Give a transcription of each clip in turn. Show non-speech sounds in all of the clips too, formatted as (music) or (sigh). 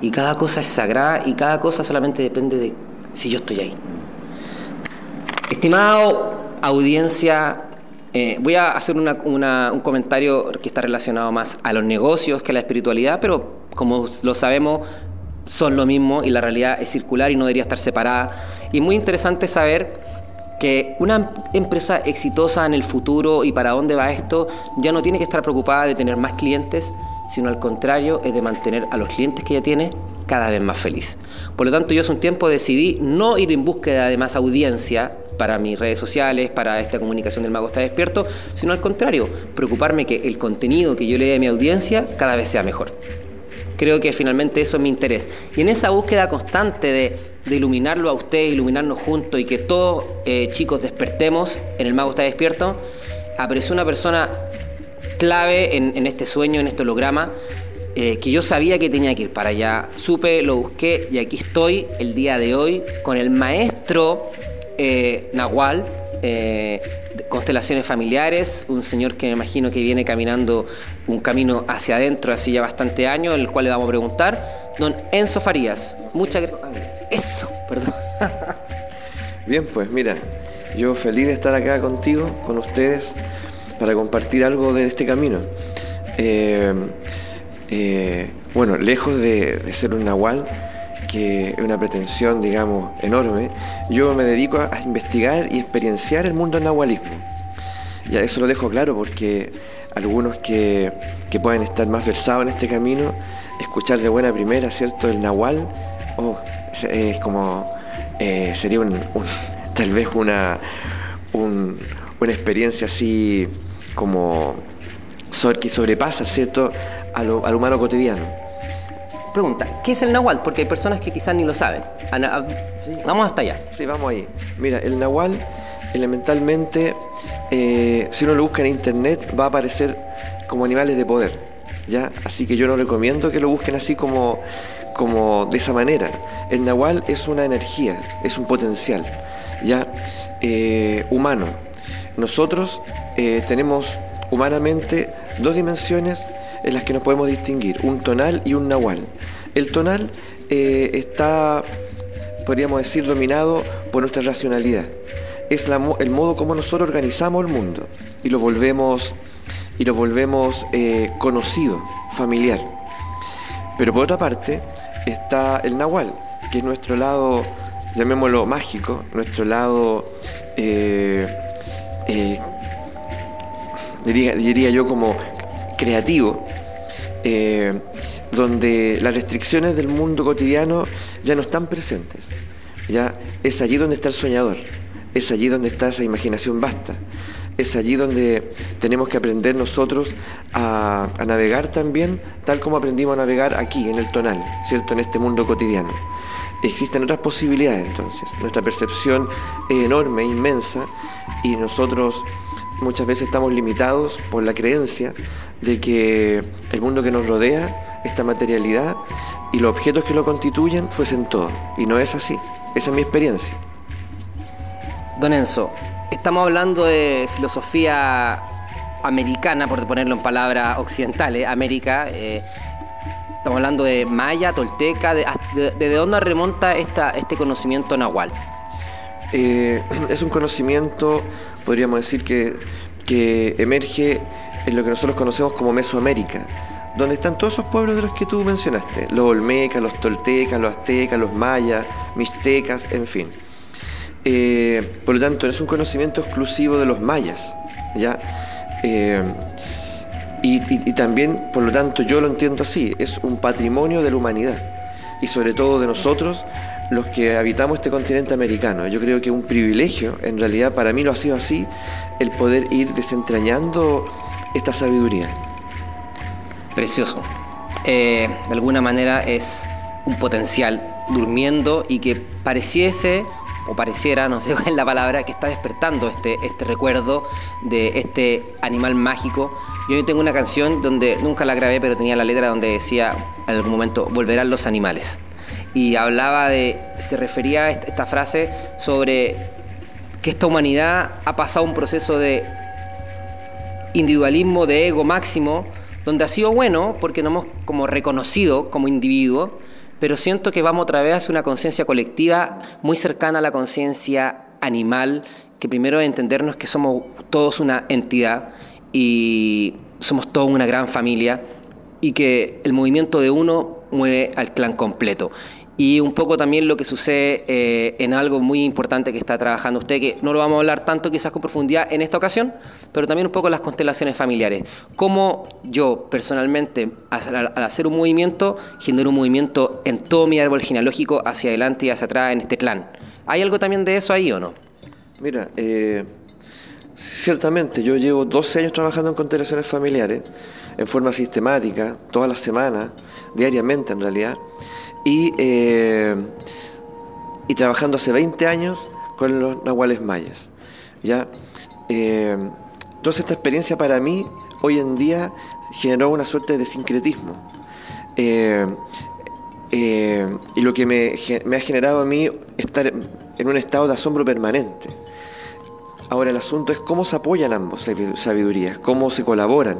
Y cada cosa es sagrada y cada cosa solamente depende de si yo estoy ahí. Estimado audiencia, eh, voy a hacer un comentario que está relacionado más a los negocios que a la espiritualidad, pero como lo sabemos, son lo mismo y la realidad es circular y no debería estar separada. Y muy interesante saber que una empresa exitosa en el futuro y para dónde va esto ya no tiene que estar preocupada de tener más clientes, sino al contrario es de mantener a los clientes que ya tiene cada vez más feliz. Por lo tanto, yo hace un tiempo decidí no ir en búsqueda de más audiencia para mis redes sociales, para esta comunicación del mago está despierto, sino al contrario, preocuparme que el contenido que yo le dé a mi audiencia cada vez sea mejor. Creo que finalmente eso es mi interés. Y en esa búsqueda constante de, iluminarlo a usted, iluminarnos juntos y que todos eh, chicos despertemos en el mago está despierto, apareció una persona clave en, este sueño, en este holograma, eh, que yo sabía que tenía que ir para allá. Supe, lo busqué y aquí estoy el día de hoy con el maestro eh, Nahual. constelaciones familiares, un señor que me imagino que viene caminando un camino hacia adentro hace ya bastante años, el cual le vamos a preguntar. Don Enzo Farías, muchas gracias. Eso, perdón. (laughs) Bien, pues mira, yo feliz de estar acá contigo, con ustedes, para compartir algo de este camino. Eh, eh, bueno, lejos de, ser un nahual, que es una pretensión, digamos, enorme, yo me dedico a, a investigar y experienciar el mundo del nahualismo. Ya eso lo dejo claro porque algunos que, que puedan estar más versados en este camino, escuchar de buena primera, ¿cierto? El Nahual, oh, es, como, eh, sería un, (laughs) tal vez una, una experiencia así como que sobrepasa, ¿cierto?, a lo, al humano cotidiano. Pregunta, ¿qué es el Nahual? Porque hay personas que quizás ni lo saben. Vamos hasta allá. Sí, vamos ahí. Mira, el Nahual elementalmente eh, si uno lo busca en internet va a aparecer como animales de poder. ¿ya? Así que yo no recomiendo que lo busquen así como, como de esa manera. El nahual es una energía, es un potencial ¿ya? Eh, humano. Nosotros eh, tenemos humanamente dos dimensiones en las que nos podemos distinguir, un tonal y un nahual. El tonal está, podríamos decir, dominado por nuestra racionalidad es el modo como nosotros organizamos el mundo y lo volvemos, y lo volvemos eh, conocido, familiar. Pero por otra parte está el nahual, que es nuestro lado, llamémoslo mágico, nuestro lado, eh, eh, diría, yo como creativo, donde las restricciones del mundo cotidiano ya no están presentes. Ya es allí donde está el soñador es allí donde está esa imaginación vasta. Es allí donde tenemos que aprender nosotros a, navegar también, tal como aprendimos a navegar aquí, en el tonal, ¿cierto? En este mundo cotidiano. Existen otras posibilidades entonces. Nuestra percepción es enorme, inmensa, y nosotros muchas veces estamos limitados por la creencia de que el mundo que nos rodea, esta materialidad y los objetos que lo constituyen fuesen todo. Y no es así. Esa es mi experiencia. Don Enzo, estamos hablando de filosofía americana, por ponerlo en palabras occidentales, América. Eh, estamos hablando de maya, tolteca. ¿De, de, dónde remonta esta, este conocimiento nahual? Eh, (clears throat) es un conocimiento, podríamos decir, que, que emerge en lo que nosotros conocemos como Mesoamérica, donde están todos esos pueblos de los que tú mencionaste, los olmecas, los toltecas, los aztecas, los mayas, mixtecas, en fin. Eh, por lo tanto, es un conocimiento exclusivo de los mayas, ¿ya? Eh, y, también, por lo tanto, yo lo entiendo así, es un patrimonio de la humanidad y sobre todo de nosotros, los que habitamos este continente americano. Yo creo que un privilegio, en realidad para mí lo ha sido así, el poder ir desentrañando esta sabiduría. Precioso. Eh, de alguna manera es un potencial durmiendo y que pareciese o pareciera, no sé (laughs) cuál es la palabra, que está despertando este, este recuerdo de este animal mágico. Yo tengo una canción donde nunca la grabé, pero tenía la letra donde decía en algún momento, volverán los animales. Y hablaba de, se refería a esta frase sobre que esta humanidad ha pasado un proceso de individualismo, de ego máximo, donde ha sido bueno porque nos hemos como reconocido como individuo, pero siento que vamos otra vez hacia una conciencia colectiva muy cercana a la conciencia animal, que primero entendernos que somos todos una entidad y somos todos una gran familia y que el movimiento de uno mueve al clan completo. Y un poco también lo que sucede eh, en algo muy importante que está trabajando usted, que no lo vamos a hablar tanto quizás con profundidad en esta ocasión, pero también un poco las constelaciones familiares. Cómo yo personalmente, al, hacer un movimiento, genero un movimiento en todo mi árbol genealógico hacia adelante y hacia atrás en este clan. ¿Hay algo también de eso ahí o no? Mira, eh, ciertamente yo llevo 12 años trabajando en constelaciones familiares en forma sistemática, todas las semanas, diariamente en realidad y, eh, y trabajando hace 20 años con los nahuales mayas. ¿ya? Eh, entonces esta experiencia para mí hoy en día generó una suerte de sincretismo. Eh, y lo que me, me, ha generado a mí estar en un estado de asombro permanente. Ahora el asunto es cómo se apoyan ambos sabidurías, cómo se colaboran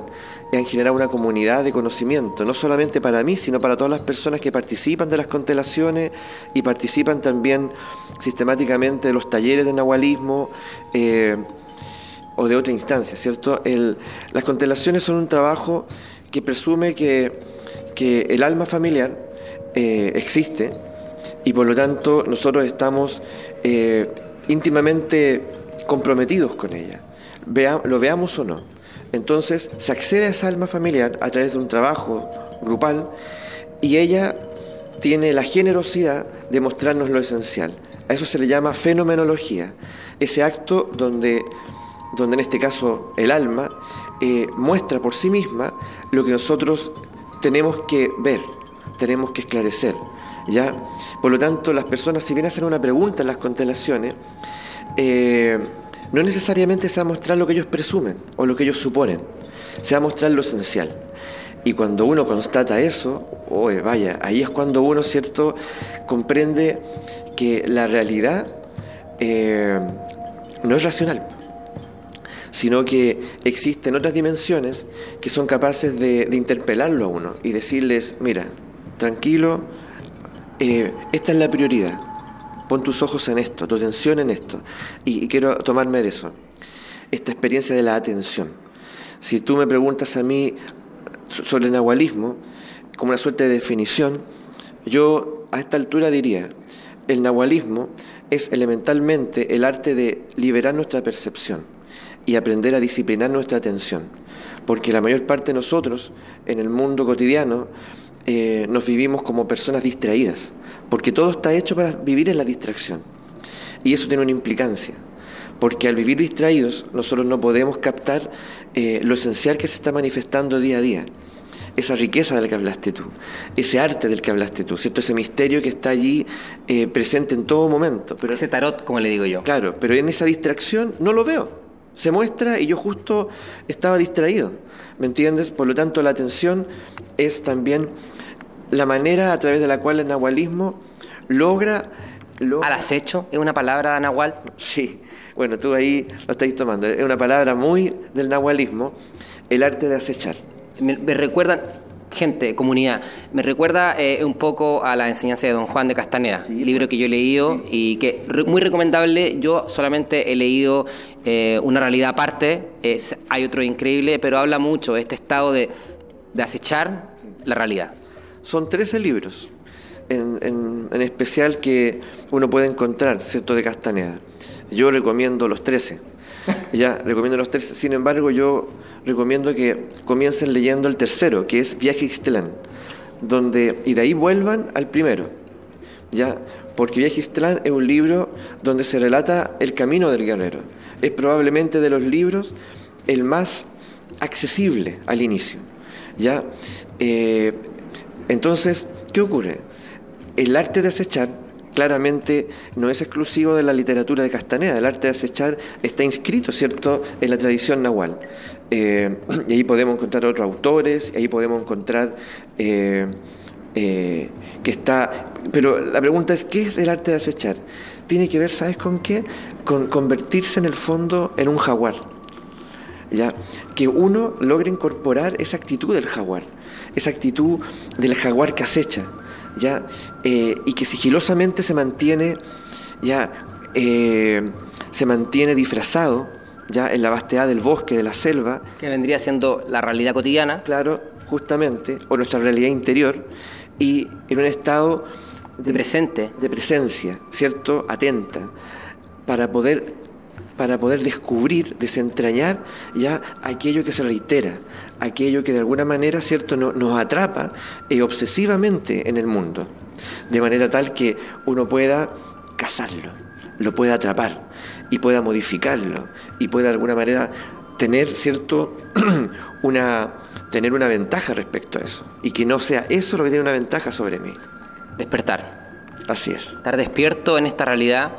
han generado una comunidad de conocimiento, no solamente para mí, sino para todas las personas que participan de las constelaciones y participan también sistemáticamente de los talleres de nahualismo eh, o de otra instancia, ¿cierto? las constelaciones son un trabajo que presume que, el alma familiar eh, existe y por lo tanto nosotros estamos eh, íntimamente comprometidos con ella, lo veamos o no. Entonces se accede a esa alma familiar a través de un trabajo grupal y ella tiene la generosidad de mostrarnos lo esencial. A eso se le llama fenomenología, ese acto donde, donde en este caso el alma eh, muestra por sí misma lo que nosotros tenemos que ver, tenemos que esclarecer. ¿ya? Por lo tanto, las personas, si vienen a hacer una pregunta en las constelaciones, eh, no necesariamente se va a mostrar lo que ellos presumen o lo que ellos suponen, se va a mostrar lo esencial. Y cuando uno constata eso, vaya, ahí es cuando uno, ¿cierto?, comprende que la realidad eh, no es racional, sino que existen otras dimensiones que son capaces de, interpelarlo a uno y decirles, mira, tranquilo, eh, esta es la prioridad Pon tus ojos en esto, tu atención en esto. Y, quiero tomarme de eso. Esta experiencia de la atención. Si tú me preguntas a mí sobre el nahualismo, como una suerte de definición, yo a esta altura diría, el nahualismo es elementalmente el arte de liberar nuestra percepción y aprender a disciplinar nuestra atención. Porque la mayor parte de nosotros, en el mundo cotidiano, eh, nos vivimos como personas distraídas porque todo está hecho para vivir en la distracción. Y eso tiene una implicancia, porque al vivir distraídos nosotros no podemos captar eh, lo esencial que se está manifestando día a día. Esa riqueza del que hablaste tú, ese arte del que hablaste tú, ¿cierto? ese misterio que está allí eh, presente en todo momento. Pero, ese tarot, como le digo yo. Claro, pero en esa distracción no lo veo. Se muestra y yo justo estaba distraído. ¿Me entiendes? Por lo tanto, la atención es también la manera a través de la cual el nahualismo logra... ¿Al acecho? ¿Es una palabra nahual? Sí, bueno, tú ahí lo estáis tomando. Es una palabra muy del nahualismo, el arte de acechar. Me, recuerdan, gente, comunidad, me recuerda eh, un poco a la enseñanza de Don Juan de Castaneda, libro que yo he leído y que muy recomendable. Yo solamente he leído eh, una realidad aparte, hay otro increíble, pero habla mucho de este estado de, de acechar la realidad. Son 13 libros, en, especial que uno puede encontrar, ¿cierto?, de Castaneda. Yo recomiendo los 13. (laughs) Ya, recomiendo los 13. Sin embargo, yo recomiendo que comiencen leyendo el tercero, que es Viaje Ixtlán, donde, y de ahí vuelvan al primero. Ya, porque Viaje Ixtlán es un libro donde se relata el camino del guerrero. Es probablemente de los libros el más accesible al inicio. ¿ya? Eh, entonces, ¿qué ocurre? El arte de acechar claramente no es exclusivo de la literatura de Castaneda. El arte de acechar está inscrito, ¿cierto?, en la tradición nahual. Eh, (clears throat) y ahí podemos encontrar otros autores, ahí podemos encontrar eh, eh, que está... Pero la pregunta es, ¿qué es el arte de acechar? Tiene que ver, ¿sabes con qué? Con convertirse en el fondo en un jaguar. ¿Ya? Que uno logre incorporar esa actitud del jaguar esa actitud del jaguar que acecha, ¿ya? Eh, y que sigilosamente se mantiene, ya, eh, se mantiene disfrazado, ya, en la vastedad del bosque, de la selva. Que vendría siendo la realidad cotidiana. Claro, justamente, o nuestra realidad interior, y en un estado de, presente. De presencia, ¿cierto? Atenta, para poder para poder descubrir, desentrañar ya aquello que se reitera, aquello que de alguna manera, ¿cierto?, nos atrapa eh, obsesivamente en el mundo, de manera tal que uno pueda cazarlo, lo pueda atrapar y pueda modificarlo y pueda de alguna manera tener, ¿cierto?, (clears throat) una, tener una ventaja respecto a eso y que no sea eso lo que tiene una ventaja sobre mí. Despertar. Así es. Estar despierto en esta realidad,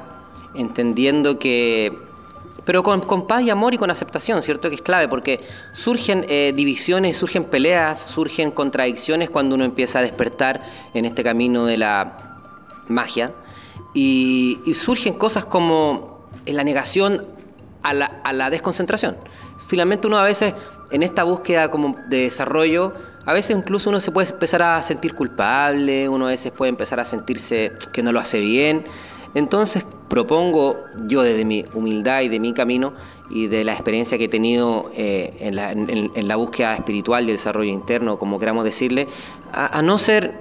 entendiendo que pero con, paz y amor y con aceptación, ¿cierto? Que es clave, porque surgen eh, divisiones, surgen peleas, surgen contradicciones cuando uno empieza a despertar en este camino de la magia. Y, surgen cosas como la negación a la, a la, desconcentración. Finalmente uno a veces, en esta búsqueda como de desarrollo, a veces incluso uno se puede empezar a sentir culpable, uno a veces puede empezar a sentirse que no lo hace bien. Entonces propongo yo desde mi humildad y de mi camino y de la experiencia que he tenido eh, en, la, búsqueda espiritual y desarrollo interno, como queramos decirle, a, no ser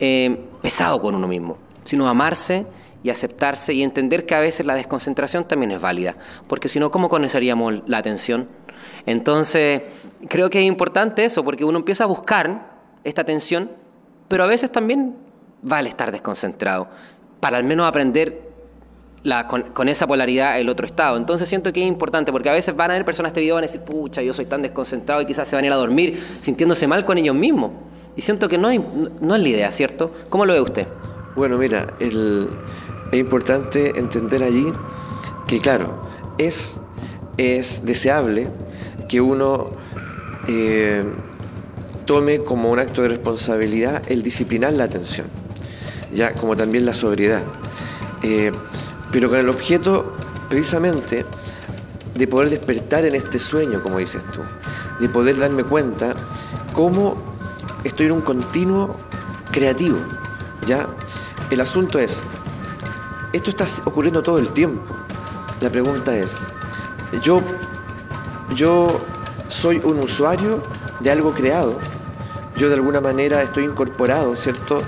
eh, pesado con uno mismo, sino amarse y aceptarse y entender que a veces la desconcentración también es válida, porque si no, ¿cómo conoceríamos la atención? Entonces, creo que es importante eso, porque uno empieza a buscar esta atención, pero a veces también vale estar desconcentrado para al menos aprender con, esa polaridad el otro estado. Entonces siento que es importante, porque a veces van a ver personas este video y van a decir, pucha, yo soy tan desconcentrado y quizás se van a ir a dormir sintiéndose mal con ellos mismos. Y siento que no, no es la idea, ¿cierto? ¿Cómo lo ve usted? Bueno, mira, es importante entender allí que, claro, es, es deseable que uno eh, tome como un acto de responsabilidad el disciplinar la atención ya como también la sobriedad. Eh, pero con el objeto precisamente de poder despertar en este sueño, como dices tú, de poder darme cuenta cómo estoy en un continuo creativo. ¿ya? El asunto es, esto está ocurriendo todo el tiempo. La pregunta es, yo, yo soy un usuario de algo creado, yo de alguna manera estoy incorporado, ¿cierto?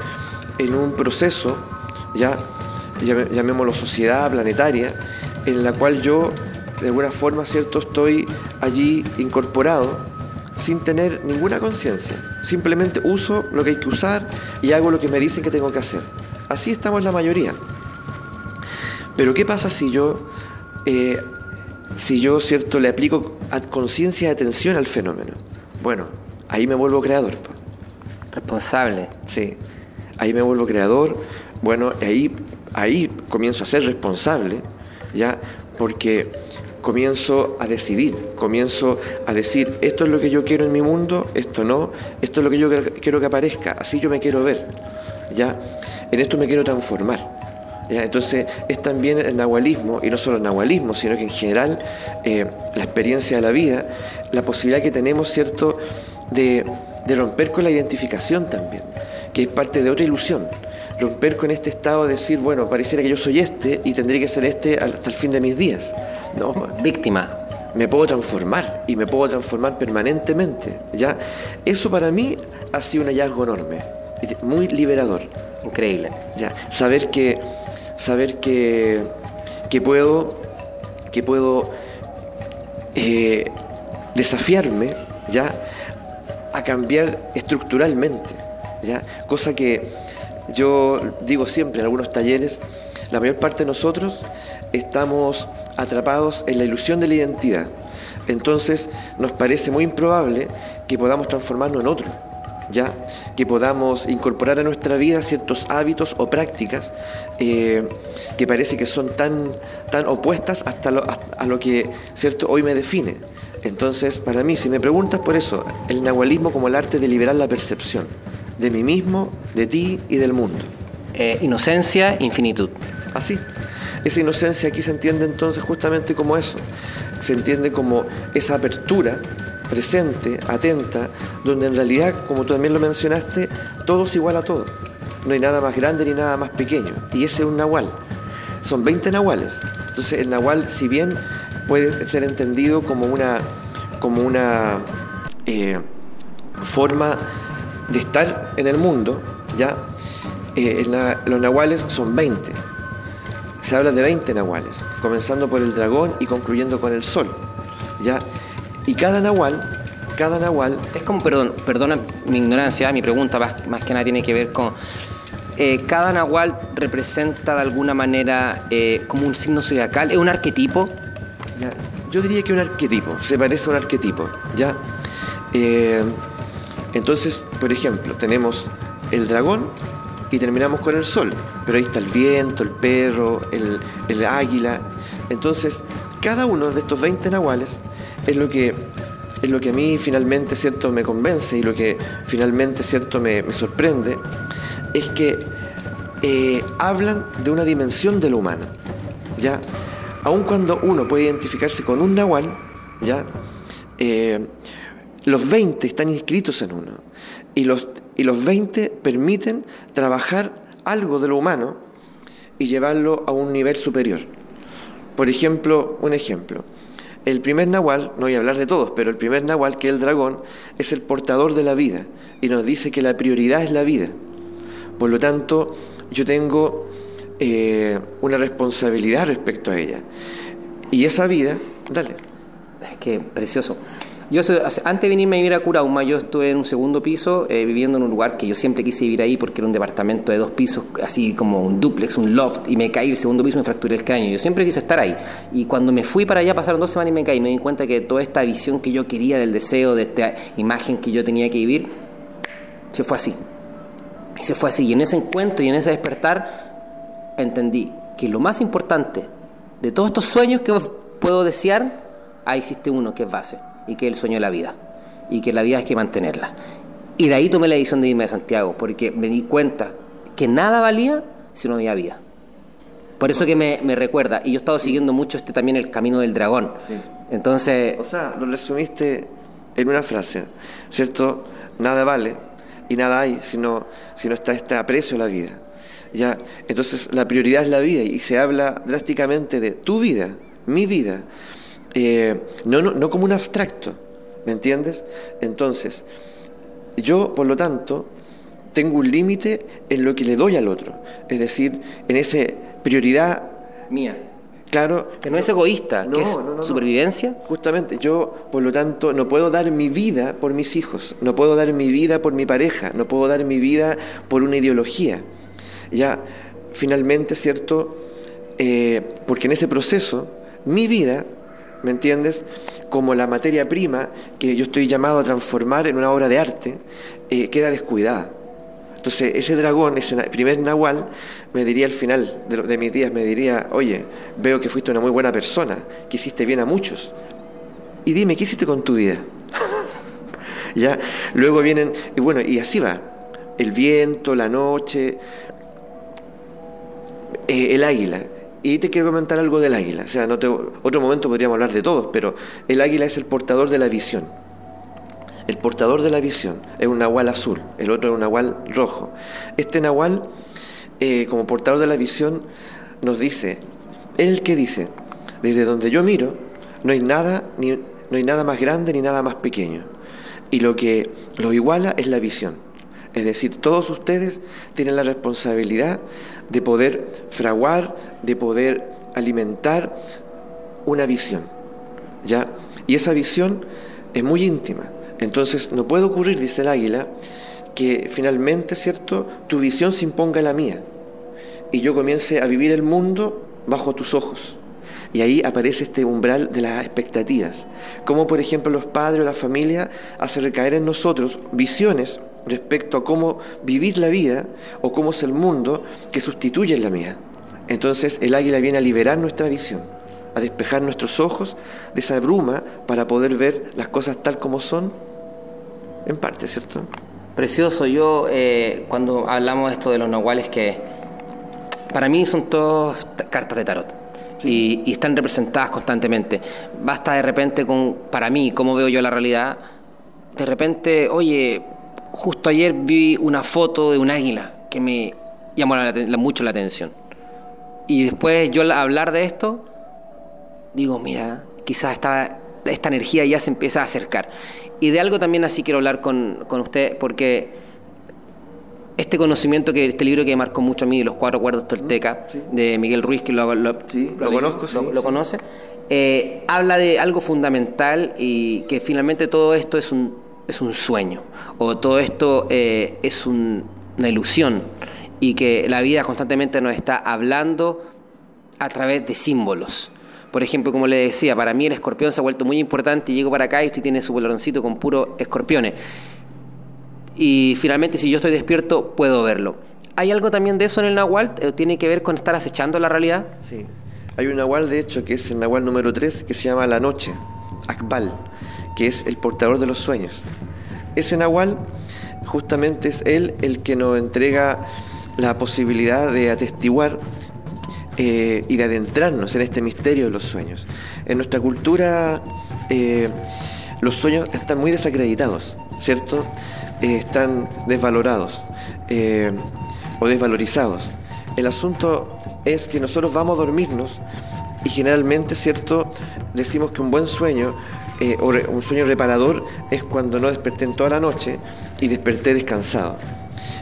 En un proceso, ya llamémoslo sociedad planetaria, en la cual yo de alguna forma, ¿cierto?, estoy allí incorporado sin tener ninguna conciencia. Simplemente uso lo que hay que usar y hago lo que me dicen que tengo que hacer. Así estamos la mayoría. Pero ¿qué pasa si yo, eh, si yo, ¿cierto?, le aplico conciencia y atención al fenómeno? Bueno, ahí me vuelvo creador. Responsable. Sí ahí me vuelvo creador, bueno, ahí, ahí comienzo a ser responsable, ¿ya? Porque comienzo a decidir, comienzo a decir, esto es lo que yo quiero en mi mundo, esto no, esto es lo que yo quiero que aparezca, así yo me quiero ver, ¿ya? En esto me quiero transformar. ¿Ya? Entonces es también el nahualismo, y no solo el nahualismo, sino que en general eh, la experiencia de la vida, la posibilidad que tenemos, ¿cierto?, de, de romper con la identificación también que es parte de otra ilusión. Romper con este estado de decir, bueno, pareciera que yo soy este y tendré que ser este hasta el fin de mis días. No. (laughs) Víctima. Me puedo transformar y me puedo transformar permanentemente. ¿ya? Eso para mí ha sido un hallazgo enorme, muy liberador. Increíble. ¿ya? Saber que, saber que, que puedo, que puedo eh, desafiarme ¿ya? a cambiar estructuralmente Cosa que yo digo siempre en algunos talleres, la mayor parte de nosotros estamos atrapados en la ilusión de la identidad. Entonces nos parece muy improbable que podamos transformarnos en otro, ¿ya? que podamos incorporar a nuestra vida ciertos hábitos o prácticas eh, que parece que son tan, tan opuestas hasta a lo que ¿cierto? hoy me define. Entonces, para mí, si me preguntas por eso, el nahualismo como el arte de liberar la percepción de mí mismo, de ti y del mundo. Eh, inocencia, infinitud. Así. Esa inocencia aquí se entiende entonces justamente como eso. Se entiende como esa apertura presente, atenta, donde en realidad, como tú también lo mencionaste, todo es igual a todo. no hay nada más grande ni nada más pequeño. Y ese es un nahual. Son 20 nahuales. Entonces el nahual, si bien puede ser entendido como una, como una eh, forma de estar en el mundo, ¿ya? Eh, los nahuales son 20. Se habla de 20 nahuales, comenzando por el dragón y concluyendo con el sol. ¿ya? Y cada nahual, cada nahual... Es como, perdón, perdona mi ignorancia, mi pregunta más, más que nada tiene que ver con... Eh, cada nahual representa de alguna manera eh, como un signo zodiacal, es un arquetipo. Yo diría que un arquetipo, se parece a un arquetipo, ¿ya? Entonces, por ejemplo, tenemos el dragón, y terminamos con el sol. Pero ahí está el viento, el perro, el, águila. Entonces, cada uno de estos 20 nahuales es lo que, es lo que a mí finalmente cierto me convence y lo que finalmente cierto me, sorprende, es que eh, hablan de una dimensión de lo humano. ¿ya? Aun cuando uno puede identificarse con un nahual, ¿ya? Eh, los 20 están inscritos en uno. Y los, y los 20 permiten trabajar algo de lo humano y llevarlo a un nivel superior. Por ejemplo, un ejemplo. El primer nahual, no voy a hablar de todos, pero el primer nahual, que es el dragón, es el portador de la vida y nos dice que la prioridad es la vida. Por lo tanto, yo tengo eh, una responsabilidad respecto a ella. Y esa vida, dale. Es que precioso. Yo antes de venirme a vivir a Curauma, yo estuve en un segundo piso eh, viviendo en un lugar que yo siempre quise vivir ahí porque era un departamento de dos pisos, así como un duplex, un loft, y me caí el segundo piso y me fracturé el cráneo. Yo siempre quise estar ahí. Y cuando me fui para allá, pasaron dos semanas y me caí, me di cuenta que toda esta visión que yo quería del deseo, de esta imagen que yo tenía que vivir, se fue así. Y se fue así. Y en ese encuentro y en ese despertar, entendí que lo más importante de todos estos sueños que puedo desear, ahí existe uno que es base y que es el sueño de la vida y que la vida hay que mantenerla. Y de ahí tomé la decisión de irme a Santiago, porque me di cuenta que nada valía si no había vida. Por eso que me, recuerda, y yo he estado siguiendo mucho este también el camino del dragón. Entonces... O sea, lo resumiste en una frase, ¿cierto? Nada vale y nada hay si no, si no está este aprecio a la vida. ¿ya? Entonces la prioridad es la vida y se habla drásticamente de tu vida, mi vida, eh, no, no, no como un abstracto, ¿me entiendes? Entonces, yo, por lo tanto, tengo un límite en lo que le doy al otro, es decir, en esa prioridad mía. Claro. Que no es egoísta, que es supervivencia. Justamente, yo, por lo tanto, no puedo dar mi vida por mis hijos, no puedo dar mi vida por mi pareja, no puedo dar mi vida por una ideología. Ya, finalmente, ¿cierto? Eh, porque en ese proceso, mi vida ¿me entiendes? Como la materia prima que yo estoy llamado a transformar en una obra de arte, eh, queda descuidada. Entonces, ese dragón, ese primer nahual, me diría al final de, mis días, me diría, oye, veo que fuiste una muy buena persona, que hiciste bien a muchos. Y dime, ¿qué hiciste con tu vida? (laughs) ya, luego vienen, y bueno, y así va. El viento, la noche, eh, el águila. Y te quiero comentar algo del águila. O sea, no otro momento podríamos hablar de todos, pero el águila es el portador de la visión. El portador de la visión es un nahual azul, el otro es un nahual rojo. Este nahual, eh, como portador de la visión, nos dice, el que dice, desde donde yo miro, no hay nada, ni, no hay nada más grande ni nada más pequeño. Y lo que lo iguala es la visión. Es decir, todos ustedes tienen la responsabilidad de poder fraguar, de poder alimentar una visión. ¿ya? Y esa visión es muy íntima. Entonces no puede ocurrir, dice el águila, que finalmente, ¿cierto?, tu visión se imponga a la mía y yo comience a vivir el mundo bajo tus ojos. Y ahí aparece este umbral de las expectativas. Como por ejemplo los padres o la familia hacen recaer en nosotros visiones respecto a cómo vivir la vida o cómo es el mundo que sustituye la mía. Entonces el águila viene a liberar nuestra visión, a despejar nuestros ojos de esa bruma para poder ver las cosas tal como son, en parte, ¿cierto? Precioso, yo eh, cuando hablamos de esto de los nahuales, que para mí son todas cartas de tarot. Y, y, están representadas constantemente. Basta de repente con, para mí, cómo veo yo la realidad, de repente, oye, justo ayer vi una foto de un águila que me llamó mucho la atención. Y después yo al hablar de esto, digo, mira, quizás esta, esta energía ya se empieza a acercar. Y de algo también así quiero hablar con, con usted, porque este conocimiento que este libro que marcó mucho a mí, Los Cuatro Cuerdos Tolteca, de Miguel Ruiz, que lo, lo, lo, conozco, lo, conoce, eh, habla de algo fundamental y que finalmente todo esto es un, es un sueño, o todo esto eh, es una ilusión, y que la vida constantemente nos está hablando a través de símbolos. Por ejemplo, como le decía, para mí el escorpión se ha vuelto muy importante y llego para acá y usted tiene su boloncito con puro escorpiones y finalmente si yo estoy despierto puedo verlo. ¿Hay algo también de eso en el Nahual? Eh, ¿Tiene que ver con estar acechando la realidad? Sí. Hay un Nahual, de hecho, que es el Nahual número 3, que se llama La Noche, Akbal, que es el portador de los sueños. Ese Nahual justamente es él el que nos entrega la posibilidad de atestiguar eh, y de adentrarnos en este misterio de los sueños. En nuestra cultura eh, los sueños están muy desacreditados, ¿cierto? Eh, están desvalorados o desvalorizados. El asunto es que nosotros vamos a dormirnos y generalmente, ¿cierto? Decimos que un buen sueño o un sueño reparador es cuando no desperté en toda la noche y desperté descansado.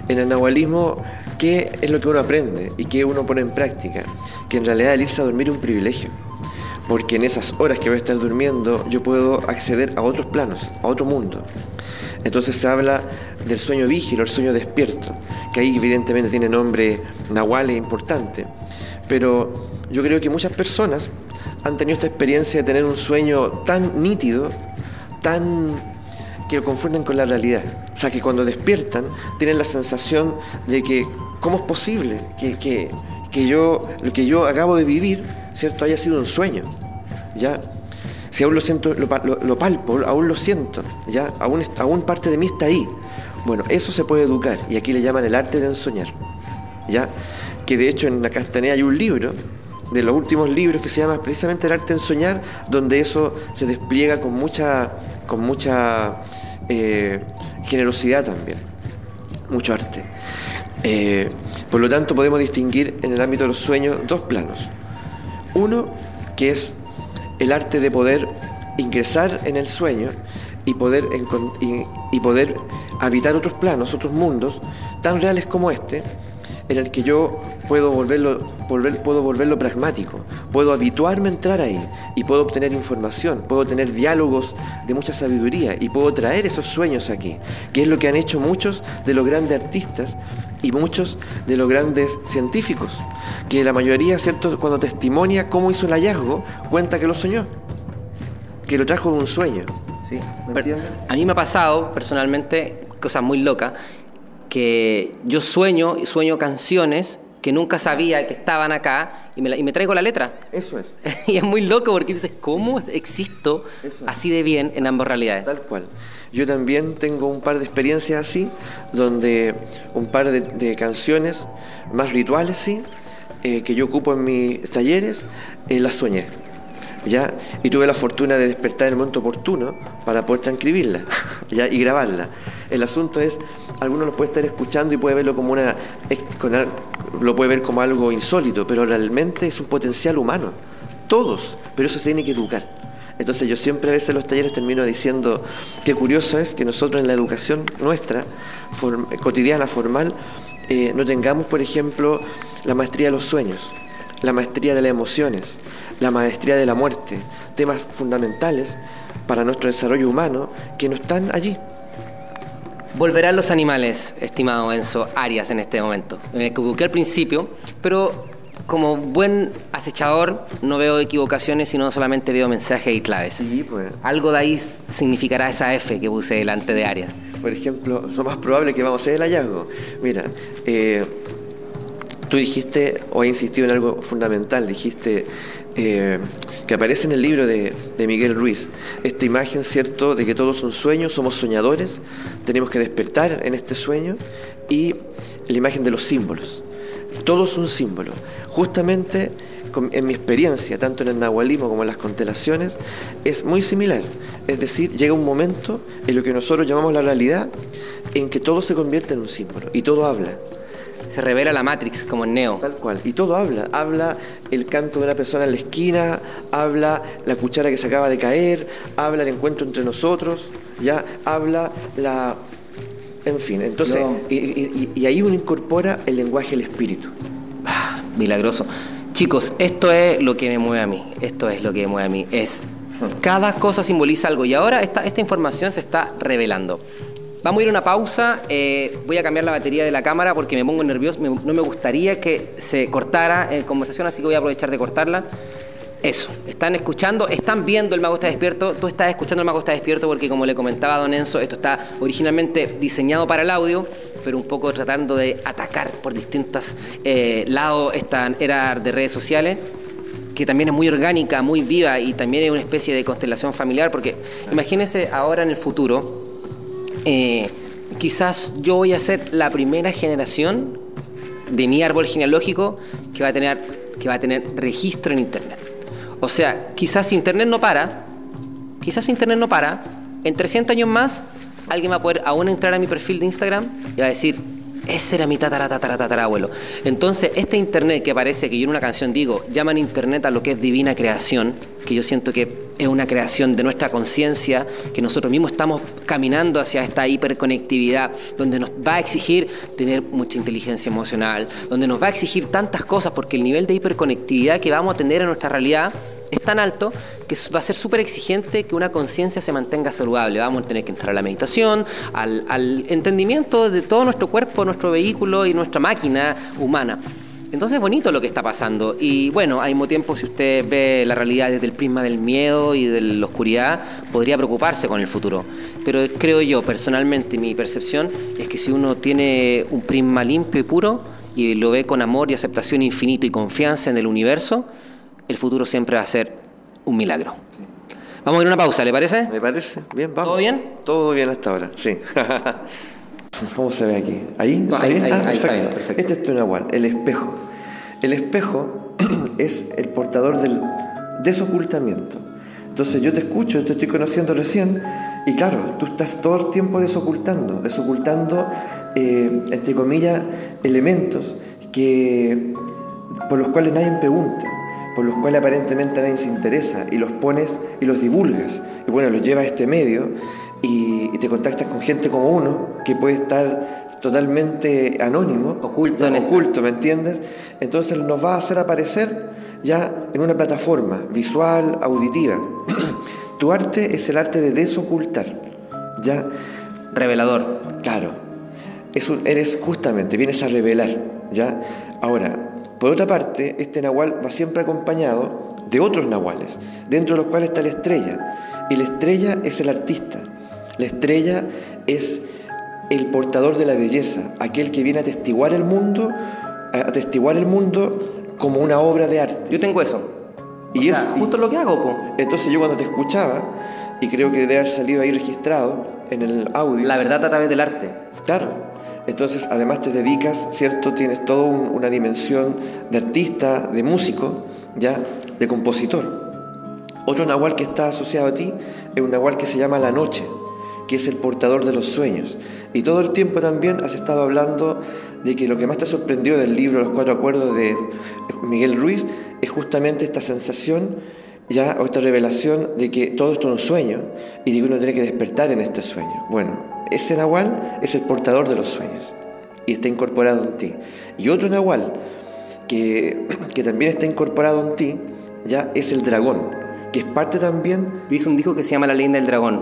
En el nahualismo, ¿qué es lo que uno aprende y qué uno pone en práctica? Que en realidad el irse a dormir es un privilegio. Porque en esas horas que voy a estar durmiendo yo puedo acceder a otros planos, a otro mundo. Entonces se habla del sueño vigilo, el sueño despierto, que ahí evidentemente tiene nombre nahual e importante. Pero yo creo que muchas personas han tenido esta experiencia de tener un sueño tan nítido, tan que lo confunden con la realidad. O sea, que cuando despiertan tienen la sensación de que, ¿cómo es posible que, que yo, lo que yo acabo de vivir, ¿cierto?, haya sido un sueño. ¿Ya? Si aún lo siento, lo, palpo, aún lo siento, ya, aún, aún parte de mí está ahí. Bueno, eso se puede educar y aquí le llaman el arte de ensoñar, ya, que de hecho en la Castanea hay un libro de los últimos libros que se llama precisamente el arte de ensoñar, donde eso se despliega con mucha, con mucha eh, generosidad también, mucho arte. Eh, por lo tanto, podemos distinguir en el ámbito de los sueños dos planos. Uno, que es el arte de poder ingresar en el sueño y poder, y, poder habitar otros planos, otros mundos tan reales como este, en el que yo puedo volverlo, volver, puedo volverlo pragmático, puedo habituarme a entrar ahí y puedo obtener información, puedo tener diálogos de mucha sabiduría y puedo traer esos sueños aquí, que es lo que han hecho muchos de los grandes artistas y muchos de los grandes científicos que la mayoría, ¿cierto?, cuando testimonia cómo hizo el hallazgo, cuenta que lo soñó, que lo trajo de un sueño. Sí. ¿Me A mí me ha pasado, personalmente, cosas muy locas, que yo sueño y sueño canciones que nunca sabía que estaban acá y me, y me traigo la letra. Eso es. (laughs) y es muy loco porque dices, ¿cómo existo así de bien en ambas realidades? Tal cual. Yo también tengo un par de experiencias así, donde un par de, de canciones más rituales, sí, eh, que yo ocupo en mis talleres, eh, las soñé. ¿ya? Y tuve la fortuna de despertar en el momento oportuno para poder transcribirla (laughs) ¿ya? y grabarla. El asunto es, alguno lo puede estar escuchando y puede verlo como una, lo puede ver como algo insólito, pero realmente es un potencial humano. Todos, pero eso se tiene que educar. Entonces yo siempre a veces en los talleres termino diciendo qué curioso es que nosotros en la educación nuestra, cotidiana, formal, eh, no tengamos, por ejemplo, la maestría de los sueños, la maestría de las emociones, la maestría de la muerte, temas fundamentales para nuestro desarrollo humano que no están allí. Volverán los animales, estimado Enzo Arias, en este momento. Me equivoqué al principio, pero como buen acechador no veo equivocaciones, sino solamente veo mensajes y claves. Sí, pues. Algo de ahí significará esa F que puse delante de Arias. Por ejemplo, lo más probable que vamos a hacer el hallazgo. Mira, eh, Tú dijiste, o he insistido en algo fundamental, dijiste eh, que aparece en el libro de, Miguel Ruiz, esta imagen, ¿cierto?, de que todos son sueños, somos soñadores, tenemos que despertar en este sueño, y la imagen de los símbolos. Todo es un símbolo. Justamente en mi experiencia, tanto en el nahualismo como en las constelaciones, es muy similar. Es decir, llega un momento en lo que nosotros llamamos la realidad, en que todo se convierte en un símbolo y todo habla. Se revela la Matrix como en Neo. Tal cual. Y todo habla. Habla el canto de una persona en la esquina, habla la cuchara que se acaba de caer, habla el encuentro entre nosotros, ya habla la... En fin, entonces, No. y, y- y ahí uno incorpora el lenguaje del espíritu. Ah, milagroso. Chicos, esto es lo que me mueve a mí. Esto es lo que me mueve a mí. Es cada cosa simboliza algo y ahora esta, esta información se está revelando. Vamos a ir a una pausa. eh, voy a cambiar la batería de la cámara porque me pongo nervioso. no me gustaría que se cortara en conversación, así que voy a aprovechar de cortarla. Eso, están escuchando, están viendo El Mago está despierto. Tú estás escuchando El Mago está despierto porque, como le comentaba Don Enzo, esto está originalmente diseñado para el audio, pero un poco tratando de atacar por distintos eh, lados esta era de redes sociales que también es muy orgánica, muy viva y también es una especie de constelación familiar, porque imagínense ahora en el futuro, eh, quizás yo voy a ser la primera generación de mi árbol genealógico que va a tener, que va a tener registro en Internet. O sea, quizás si Internet no para, quizás si Internet no para, en 300 años más alguien va a poder aún entrar a mi perfil de Instagram y va a decir, ese era mi tatara, tatara, tatarabuelo. Entonces, este Internet que parece que yo en una canción digo, llaman Internet a lo que es divina creación, que yo siento que es una creación de nuestra conciencia, que nosotros mismos estamos caminando hacia esta hiperconectividad, donde nos va a exigir tener mucha inteligencia emocional, donde nos va a exigir tantas cosas, porque el nivel de hiperconectividad que vamos a tener en nuestra realidad es tan alto que va a ser súper exigente que una conciencia se mantenga saludable. Vamos a tener que entrar a la meditación, al, al entendimiento de todo nuestro cuerpo, nuestro vehículo y nuestra máquina humana. Entonces es bonito lo que está pasando. Y bueno, al mismo tiempo, si usted ve la realidad desde el prisma del miedo y de la oscuridad, podría preocuparse con el futuro. Pero creo yo, personalmente, mi percepción es que si uno tiene un prisma limpio y puro y lo ve con amor y aceptación infinito y confianza en el universo, el futuro siempre va a ser un milagro. Vamos a ir a una pausa, ¿le parece? ¿Me parece? Bien, vamos. ¿Todo bien? Todo bien hasta ahora, sí. (laughs) ¿Cómo se ve aquí? ¿Ahí? No, ¿Está ahí- Ah, ahí está bien, perfecto. Este es tu nahual, el espejo. El espejo (clears throat) es el portador del desocultamiento. Entonces yo te escucho, yo te estoy conociendo recién, y claro, tú estás todo el tiempo desocultando, desocultando, eh, entre comillas, elementos que, por los cuales nadie pregunta, por los cuales aparentemente nadie se interesa, y los pones y los divulgas. Y bueno, los llevas a este medio y, y te contactas con gente como uno que puede estar totalmente anónimo, Oculto en oculto, ¿me entiendes? Entonces nos va a hacer aparecer ya en una plataforma visual, auditiva. (clears throat) tu arte es el arte de desocultar, ya, Revelador. claro, es un- eres justamente, vienes a revelar, ya. Ahora, por otra parte, este nahual va siempre acompañado de otros nahuales, dentro de los cuales está la estrella. Y la estrella es el artista. La estrella es el portador de la belleza, aquel que viene a atestiguar el mundo, a atestiguar el mundo como una obra de arte. Yo tengo eso. Y o sea, es- justo lo que hago, po. Entonces yo cuando te escuchaba, y creo que debe haber salido ahí registrado en el audio, La verdad a través del arte. Claro. Entonces, además te dedicas, ¿cierto? Tienes toda un- una dimensión de artista, de músico, ya, de compositor. Otro nahual que está asociado a ti es un nahual que se llama La Noche, que es el portador de los sueños. Y todo el tiempo también has estado hablando de que lo que más te sorprendió del libro Los Cuatro Acuerdos de Miguel Ruiz es justamente esta sensación, ya, o esta revelación de que todo esto es un sueño y de que uno tiene que despertar en este sueño. Bueno, ese nahual es el portador de los sueños y está incorporado en ti. Y otro nahual que, (clears throat) que también está incorporado en ti, ya es el dragón, que es parte también hice un disco que se llama La leyenda del dragón.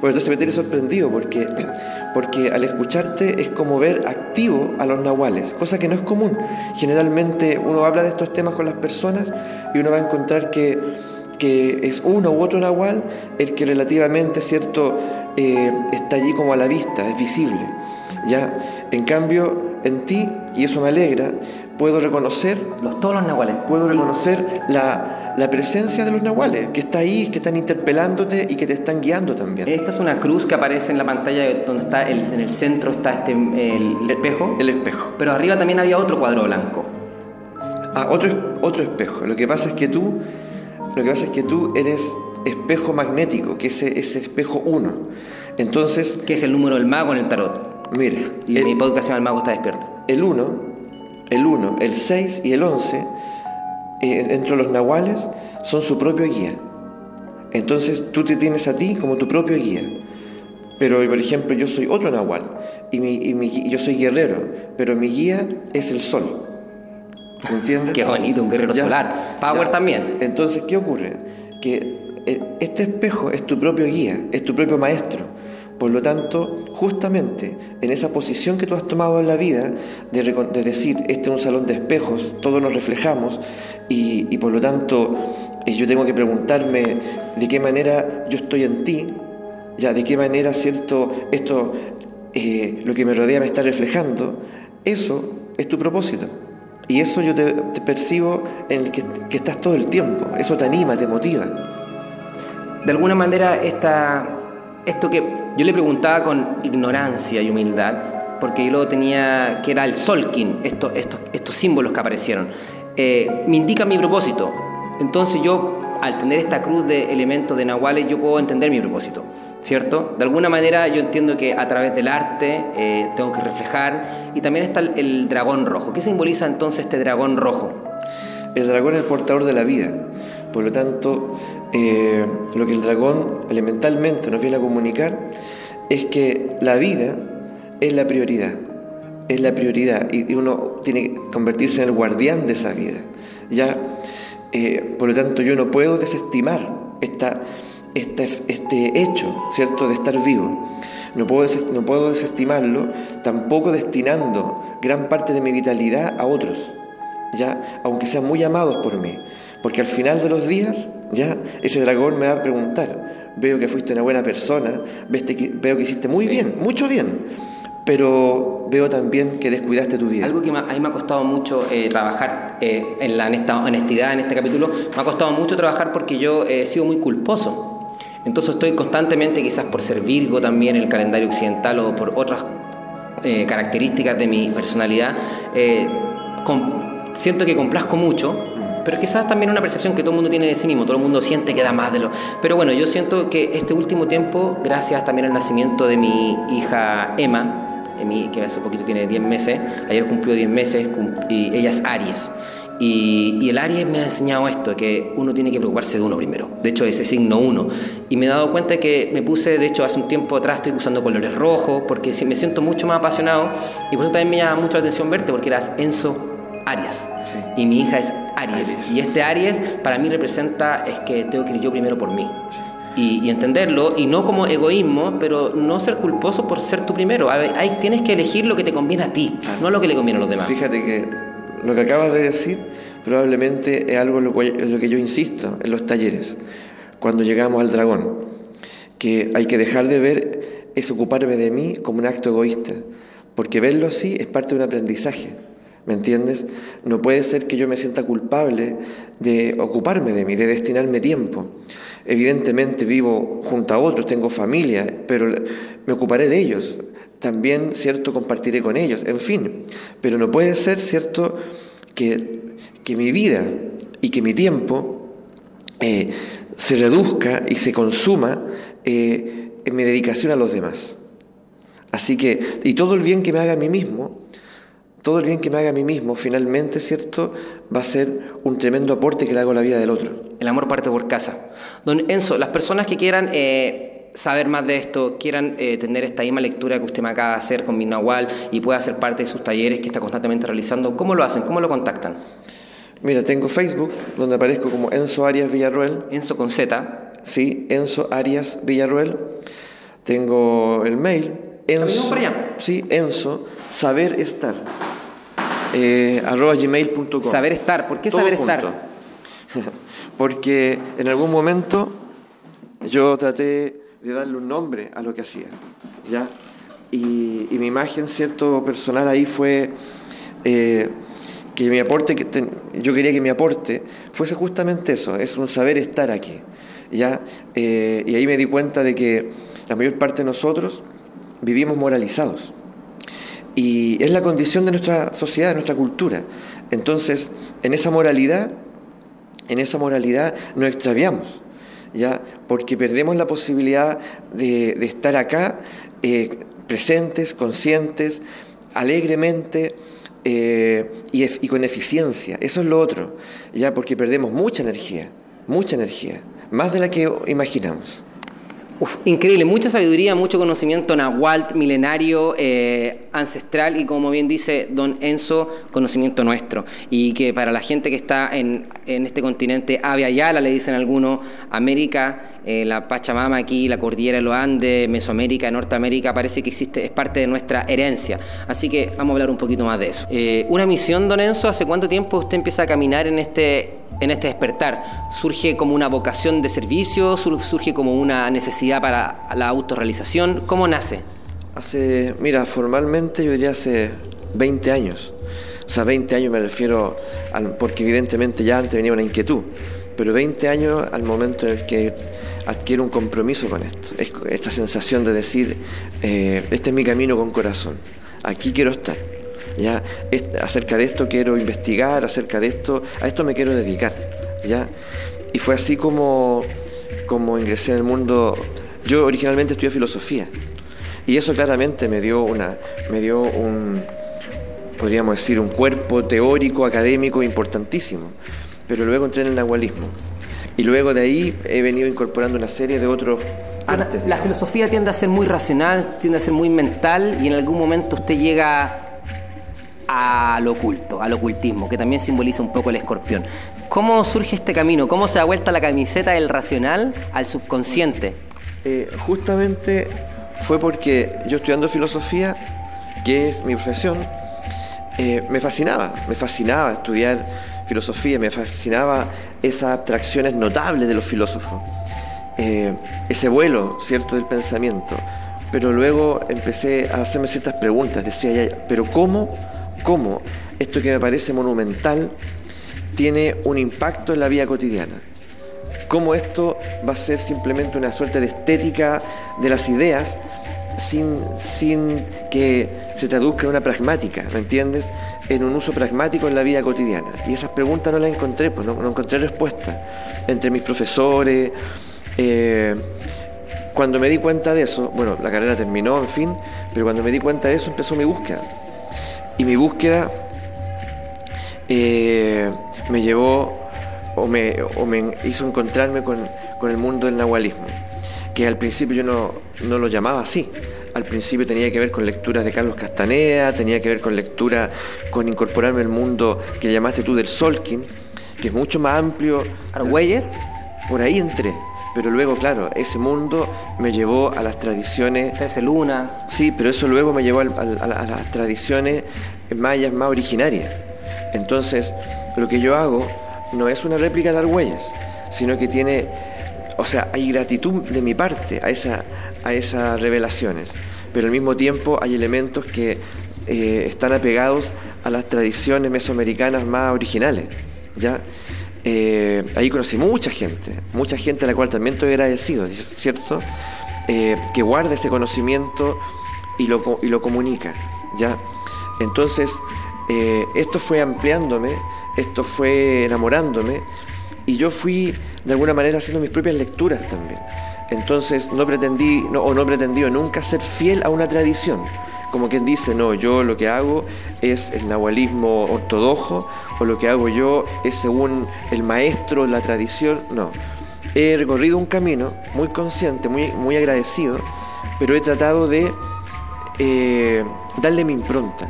bueno, entonces me tiene sorprendido porque, (clears throat) porque al escucharte es como ver activo a los nahuales, cosa que no es común. Generalmente uno habla de estos temas con las personas y uno va a encontrar que, que es uno u otro nahual el que relativamente, ¿cierto?, eh, está allí como a la vista, es visible. ¿ya? En cambio, en ti, y eso me alegra, puedo reconocer Los, todos los nahuales. puedo reconocer la, la presencia de los nahuales, que está ahí, que están interpelándote y que te están guiando también. Esta es una cruz que aparece en la pantalla donde está el, en el centro está este el, el espejo. El espejo. Pero arriba también había otro cuadro blanco. Ah, otro, otro espejo. Lo que pasa es que tú, lo que pasa es que tú eres espejo magnético, que es ese, espejo 1. Entonces, Que es el número del mago en el tarot. mire, Y el- mi podcast se llama El mago está despierto. el 1, el 1, el 6 y el 11, eh, entre los nahuales, son su propio guía. Entonces tú te tienes a ti como tu propio guía. Pero, por ejemplo, yo soy otro nahual y, mi, yo soy guerrero, pero mi guía es el sol. ¿Me entiendes? (laughs) Qué bonito, un guerrero solar. Power también. Entonces, ¿qué ocurre? Que este espejo es tu propio guía, es tu propio maestro. Por lo tanto, justamente en esa posición que tú has tomado en la vida, de, decir, este es un salón de espejos, todos nos reflejamos, y, y por lo tanto eh, yo tengo que preguntarme de qué manera yo estoy en ti, ya de qué manera, ¿cierto? Esto, eh, lo que me rodea me está reflejando, eso es tu propósito. Y eso yo te, percibo en el que, que, estás todo el tiempo, eso te anima, te motiva. De alguna manera, esta, esto que yo le preguntaba con ignorancia y humildad, porque yo lo tenía, que era el Solkin, estos, estos, estos símbolos que aparecieron, eh, me indica mi propósito. Entonces yo, al tener esta cruz de elementos de nahuales, yo puedo entender mi propósito. ¿cierto? De alguna manera yo entiendo que a través del arte eh, tengo que reflejar y también está el, dragón rojo. ¿Qué simboliza entonces este dragón rojo? El dragón es el portador de la vida, por lo tanto, eh, lo que el dragón elementalmente nos viene a comunicar es que la vida es la prioridad, es la prioridad y uno tiene que convertirse en el guardián de esa vida. Ya, eh, por lo tanto, yo no puedo desestimar esta este, este hecho, ¿cierto?, de estar vivo. No puedo, no puedo desestimarlo, tampoco destinando gran parte de mi vitalidad a otros, ¿ya? Aunque sean muy amados por mí. Porque al final de los días, ¿ya? Ese dragón me va a preguntar, veo que fuiste una buena persona, veo que hiciste muy bien, mucho bien, pero veo también que descuidaste tu vida. Algo que a mí me ha costado mucho eh, trabajar eh, en la honestidad en este capítulo, me ha costado mucho trabajar porque yo he sido muy culposo. Entonces estoy constantemente, quizás por ser Virgo también en el calendario occidental o por otras eh, características de mi personalidad, eh, siento que complazco mucho, pero quizás también una percepción que todo el mundo tiene de sí mismo, todo el mundo siente que da más de lo... Pero bueno, yo siento que este último tiempo, gracias también al nacimiento de mi hija Emma, que hace poquito tiene 10 meses, ayer cumplió 10 meses y ella es Aries. Y, el Aries me ha enseñado esto, que uno tiene que preocuparse de uno primero. De hecho, ese signo uno. Y me he dado cuenta que me puse, de hecho, hace un tiempo atrás estoy usando colores rojos, porque me siento mucho más apasionado. Y por eso también me llama mucho la atención verte, porque eras Enzo Aries. Y mi hija es Aries. Y este Aries para mí representa es que tengo que ir yo primero por mí. Y, entenderlo, y no como egoísmo, pero no ser culposo por ser tú primero. Hay, tienes que elegir lo que te conviene a ti, no lo que le conviene a los demás. Fíjate que lo que acabas de decir probablemente es algo en lo, que yo insisto en los talleres, cuando llegamos al dragón, que hay que dejar de ver es ocuparme de mí como un acto egoísta, porque verlo así es parte de un aprendizaje. ¿Me entiendes? No puede ser que yo me sienta culpable de ocuparme de mí, de destinarme tiempo. Evidentemente vivo junto a otros, tengo familia, pero me ocuparé de ellos también, ¿cierto?, compartiré con ellos, en fin. Pero no puede ser, ¿cierto?, que, mi vida y que mi tiempo eh, se reduzca y se consuma eh, en mi dedicación a los demás. Así que, y todo el bien que me haga a mí mismo, todo el bien que me haga a mí mismo, finalmente, ¿cierto?, va a ser un tremendo aporte que le hago a la vida del otro. El amor parte por casa. Don Enzo, las personas que quieran eh, saber más de esto, quieran eh, tener esta misma lectura que usted me acaba de hacer con mi Nahual y pueda ser parte de sus talleres que está constantemente realizando, ¿cómo lo hacen? ¿Cómo lo contactan? Mira, tengo Facebook, donde aparezco como Enzo Arias Villarruel. Enzo con Z. Sí, Enzo Arias Villarruel. Tengo el mail. Enzo, para allá? Sí, Enzo, saber estar. Eh, arroba gmail.com. Saber estar, ¿por qué saber estar? (laughs) Porque en algún momento yo traté de darle un nombre a lo que hacía. ¿ya? Y, mi imagen, cierto, personal ahí fue eh, que mi aporte, que yo quería que mi aporte fuese justamente eso, es un saber estar aquí. ¿ya? Eh, y ahí me di cuenta de que la mayor parte de nosotros vivimos moralizados. Y es la condición de nuestra sociedad, de nuestra cultura. Entonces, en esa moralidad, en esa moralidad nos extraviamos. ¿ya? porque perdemos la posibilidad de, estar acá eh, presentes, conscientes, alegremente, eh, y, con eficiencia. Eso es lo otro, ya porque perdemos mucha energía, mucha energía, más de la que imaginamos. Increíble, mucha sabiduría, mucho conocimiento nahual, milenario, eh, ancestral y como bien dice don Enzo, conocimiento nuestro. Y que para la gente que está en, en este continente, Avia Yala, le dicen algunos, América, eh, la Pachamama aquí, la cordillera de los Andes, Mesoamérica, Norteamérica, parece que existe, es parte de nuestra herencia. Así que vamos a hablar un poquito más de eso. Eh, una misión, don Enzo, ¿hace cuánto tiempo usted empieza a caminar en este, en este despertar? ¿Surge como una vocación de servicio? ¿Surge como una necesidad para la autorrealización? ¿Cómo nace? Hace, mira, formalmente yo diría hace 20 años. O sea, 20 años me refiero, al, porque evidentemente ya antes venía una inquietud, pero 20 años al momento en el que adquiero un compromiso con esto. esta sensación de decir, eh, este es mi camino con corazón, aquí quiero estar. ¿Ya? acerca de esto quiero investigar, acerca de esto, a esto me quiero dedicar. ¿ya? Y fue así como, como ingresé en el mundo. Yo originalmente estudié filosofía y eso claramente me dio, una, me dio un, podríamos decir, un cuerpo teórico, académico importantísimo. Pero luego entré en el nahualismo y luego de ahí he venido incorporando una serie de otros... la filosofía tiende a ser muy racional, tiende a ser muy mental y en algún momento usted llega al oculto, al ocultismo, que también simboliza un poco el escorpión. ¿Cómo surge este camino? ¿Cómo se da vuelta la camiseta del racional al subconsciente? Eh, justamente fue porque yo estudiando filosofía, que es mi profesión, eh, me fascinaba, me fascinaba estudiar filosofía, me fascinaba esas abstracciones notables de los filósofos, eh, ese vuelo, ¿cierto?, del pensamiento. Pero luego empecé a hacerme ciertas preguntas, decía, pero ¿cómo, cómo esto que me parece monumental tiene un impacto en la vida cotidiana? ¿Cómo esto va a ser simplemente una suerte de estética de las ideas sin, sin que se traduzca en una pragmática, ¿me entiendes? En un uso pragmático en la vida cotidiana. Y esas preguntas no las encontré, pues no, encontré respuesta entre mis profesores. Eh, cuando me di cuenta de eso, bueno, la carrera terminó, en fin, pero cuando me di cuenta de eso empezó mi búsqueda. Y mi búsqueda eh, me llevó o me, o me hizo encontrarme con, con el mundo del nahualismo que al principio yo no, no lo llamaba así. Al principio tenía que ver con lecturas de Carlos Castaneda, tenía que ver con lectura, con incorporarme al mundo que llamaste tú del Solkin, que es mucho más amplio. ¿Argüelles? Por ahí entré. Pero luego, claro, ese mundo me llevó a las tradiciones. Trece lunas. Sí, pero eso luego me llevó a, a las tradiciones mayas más originarias. Entonces, lo que yo hago no es una réplica de Argüelles, sino que tiene o sea, hay gratitud de mi parte a, esa, a esas revelaciones, pero al mismo tiempo hay elementos que eh, están apegados a las tradiciones mesoamericanas más originales. ¿ya? Eh, ahí conocí mucha gente, mucha gente a la cual también estoy agradecido, ¿cierto? Eh, que guarda ese conocimiento y lo, y lo comunica. ¿ya? Entonces, esto fue ampliándome, esto fue enamorándome, y yo fui de alguna manera haciendo mis propias lecturas también. Entonces no pretendí o no pretendido nunca ser fiel a una tradición. Como quien dice, no, yo lo que hago es el nahualismo ortodoxo o lo que hago yo es según el maestro, la tradición. No. He recorrido un camino muy consciente, muy, muy agradecido, pero he tratado de eh, darle mi impronta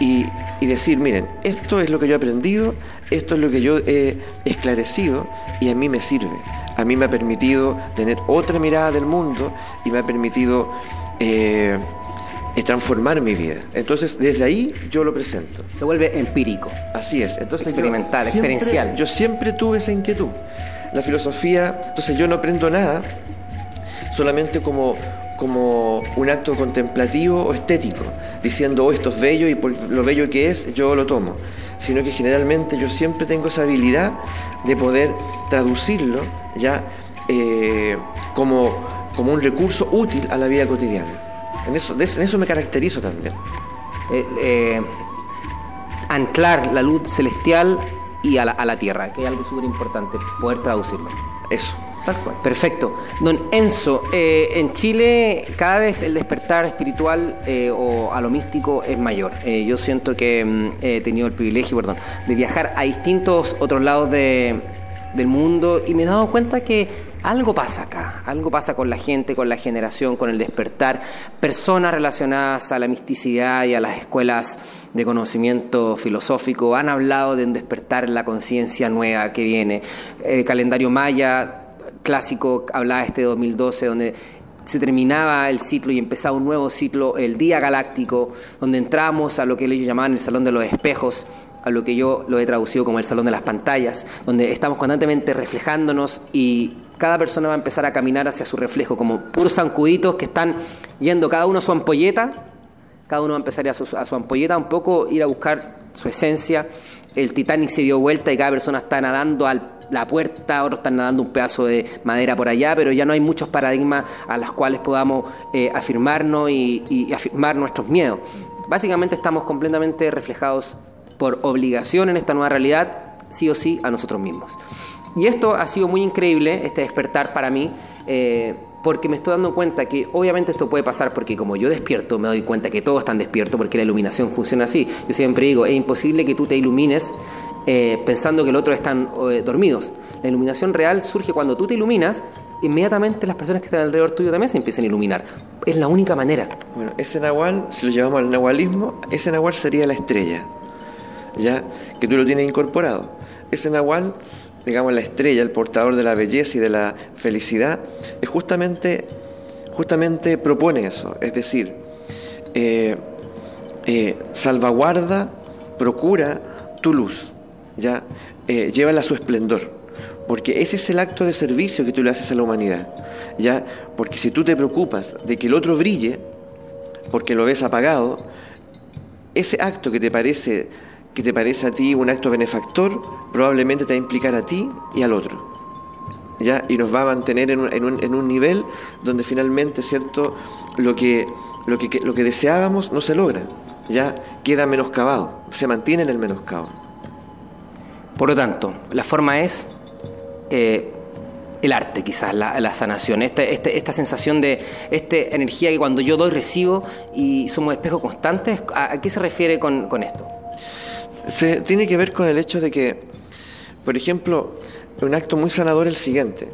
y, decir, miren, esto es lo que yo he aprendido, esto es lo que yo he esclarecido y a mí me sirve. A mí me ha permitido tener otra mirada del mundo y me ha permitido eh, transformar mi vida. Entonces, desde ahí yo lo presento. Se vuelve empírico. Así es. Entonces, Experimental, experiencial. Yo siempre tuve esa inquietud. La filosofía, entonces yo no aprendo nada solamente como, como un acto contemplativo o estético, diciendo, oh, esto es bello y por lo bello que es, yo lo tomo sino que generalmente yo siempre tengo esa habilidad de poder traducirlo ya eh, como, como un recurso útil a la vida cotidiana. En eso, en eso me caracterizo también. Eh, eh, anclar la luz celestial y a la, a la tierra, que es algo súper importante, poder traducirlo. Eso. Tal cual. Perfecto. Don Enzo, eh, en Chile cada vez el despertar espiritual eh, o a lo místico es mayor. Eh, yo siento que mm, he tenido el privilegio, perdón, de viajar a distintos otros lados de, del mundo y me he dado cuenta que algo pasa acá, algo pasa con la gente, con la generación, con el despertar. Personas relacionadas a la misticidad y a las escuelas de conocimiento filosófico han hablado de un despertar la conciencia nueva que viene. El calendario maya clásico hablaba este 2012 donde se terminaba el ciclo y empezaba un nuevo ciclo, el día galáctico, donde entramos a lo que ellos llamaban el salón de los espejos, a lo que yo lo he traducido como el salón de las pantallas, donde estamos constantemente reflejándonos y cada persona va a empezar a caminar hacia su reflejo, como puros zancuditos que están yendo cada uno a su ampolleta, cada uno va a empezar a su, a su ampolleta un poco, ir a buscar su esencia. El Titanic se dio vuelta y cada persona está nadando a la puerta, otros están nadando un pedazo de madera por allá, pero ya no hay muchos paradigmas a los cuales podamos eh, afirmarnos y afirmar nuestros miedos. Básicamente estamos completamente reflejados por obligación en esta nueva realidad, sí o sí, a nosotros mismos. Y esto ha sido muy increíble, este despertar para mí, eh, porque me estoy dando cuenta que obviamente esto puede pasar porque como yo despierto, me doy cuenta que todos están despiertos porque la iluminación funciona así. Yo siempre digo, es imposible que tú te ilumines eh, pensando que los otros están eh, dormidos. La iluminación real surge cuando tú te iluminas, inmediatamente las personas que están alrededor tuyo también se empiezan a iluminar. Es la única manera. Bueno, ese nahual, si lo llevamos al nahualismo, ese nahual sería la estrella, ya que tú lo tienes incorporado. Ese nahual digamos, la estrella, el portador de la belleza y de la felicidad, es justamente, justamente propone eso, es decir, eh, eh, salvaguarda, procura tu luz, ¿ya? Eh, llévala a su esplendor, porque ese es el acto de servicio que tú le haces a la humanidad, ¿ya? Porque si tú te preocupas de que el otro brille, porque lo ves apagado, ese acto que te parece que te parece a ti un acto benefactor, probablemente te va a implicar a ti y al otro. ¿ya? Y nos va a mantener en un, en un, en un nivel donde finalmente, ¿cierto?, lo que, lo, que, lo que deseábamos no se logra, ya queda menoscabado, se mantiene en el menoscabo. Por lo tanto, la forma es eh, el arte, quizás, la, la sanación, este, este, esta sensación de esta energía que cuando yo doy recibo y somos espejos constantes. ¿A, a qué se refiere con, con esto? Se tiene que ver con el hecho de que, por ejemplo, un acto muy sanador es el siguiente.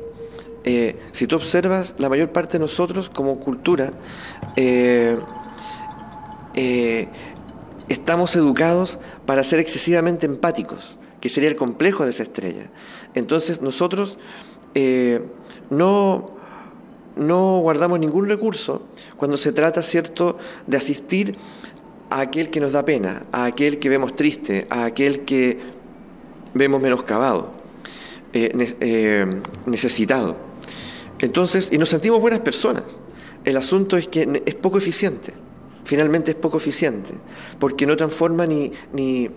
Eh, si tú observas, la mayor parte de nosotros como cultura eh, eh, estamos educados para ser excesivamente empáticos, que sería el complejo de esa estrella. Entonces nosotros no, no guardamos ningún recurso cuando se trata, ¿cierto?, de asistir a aquel que nos da pena, a aquel que vemos triste, a aquel que vemos menoscabado, eh, eh, necesitado. Entonces, y nos sentimos buenas personas. El asunto es que es poco eficiente. Finalmente es poco eficiente, porque no transforma ni, ni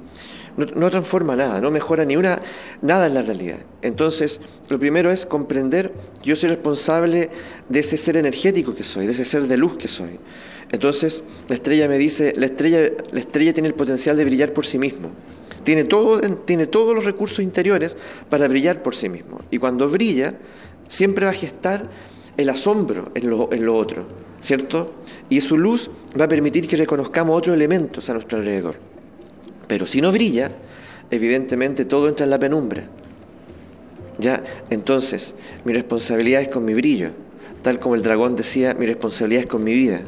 no, no, transforma nada, no mejora ni una nada en la realidad. Entonces, lo primero es comprender que yo soy responsable de ese ser energético que soy, de ese ser de luz que soy. Entonces, la estrella me dice, la estrella, la estrella tiene el potencial de brillar por sí mismo. Tiene, todo, tiene todos los recursos interiores para brillar por sí mismo. Y cuando brilla, siempre va a gestar el asombro en lo, en lo otro, ¿cierto? Y su luz va a permitir que reconozcamos otros elementos a nuestro alrededor. Pero si no brilla, evidentemente todo entra en la penumbra. ¿Ya? Entonces, mi responsabilidad es con mi brillo. Tal como el dragón decía, mi responsabilidad es con mi vida.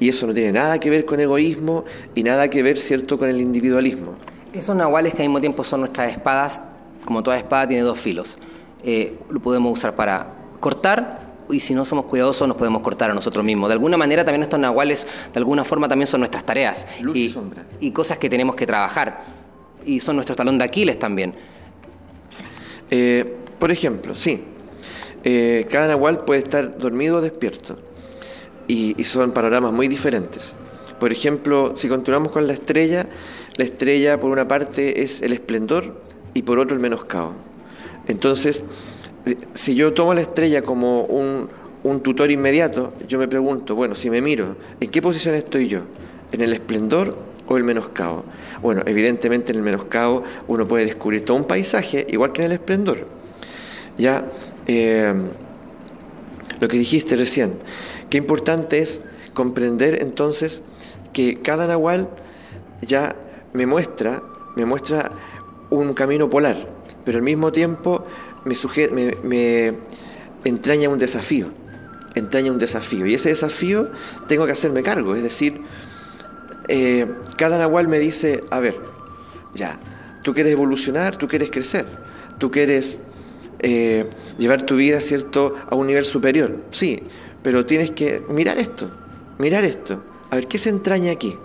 Y eso no tiene nada que ver con egoísmo y nada que ver, ¿cierto?, con el individualismo. Esos nahuales que al mismo tiempo son nuestras espadas, como toda espada tiene dos filos. Eh, lo podemos usar para cortar y si no somos cuidadosos nos podemos cortar a nosotros mismos. De alguna manera también estos nahuales, de alguna forma también son nuestras tareas Luz y, sombra. y cosas que tenemos que trabajar. Y son nuestro talón de Aquiles también. Eh, por ejemplo, sí, eh, cada nahual puede estar dormido o despierto y, son panoramas muy diferentes. Por ejemplo, si continuamos con la estrella, la estrella por una parte es el esplendor y por otro el menoscabo. Entonces, eh, si yo tomo la estrella como un, un, tutor inmediato, yo me pregunto, bueno, si me miro, ¿en qué posición estoy yo? ¿En el esplendor o el menoscabo? Bueno, evidentemente en el menoscabo uno puede descubrir todo un paisaje, igual que en el esplendor. Ya, eh, lo que dijiste recién, qué importante es comprender entonces que cada nahual ya me muestra, me muestra un camino polar, pero al mismo tiempo me, me, entraña un desafío, entraña un desafío. Y ese desafío tengo que hacerme cargo, es decir, eh, cada nahual me dice, a ver, ya, tú quieres evolucionar, tú quieres crecer, tú quieres eh, llevar tu vida, ¿cierto?, a un nivel superior. Sí, pero tienes que mirar esto, mirar esto, a ver qué se entraña aquí.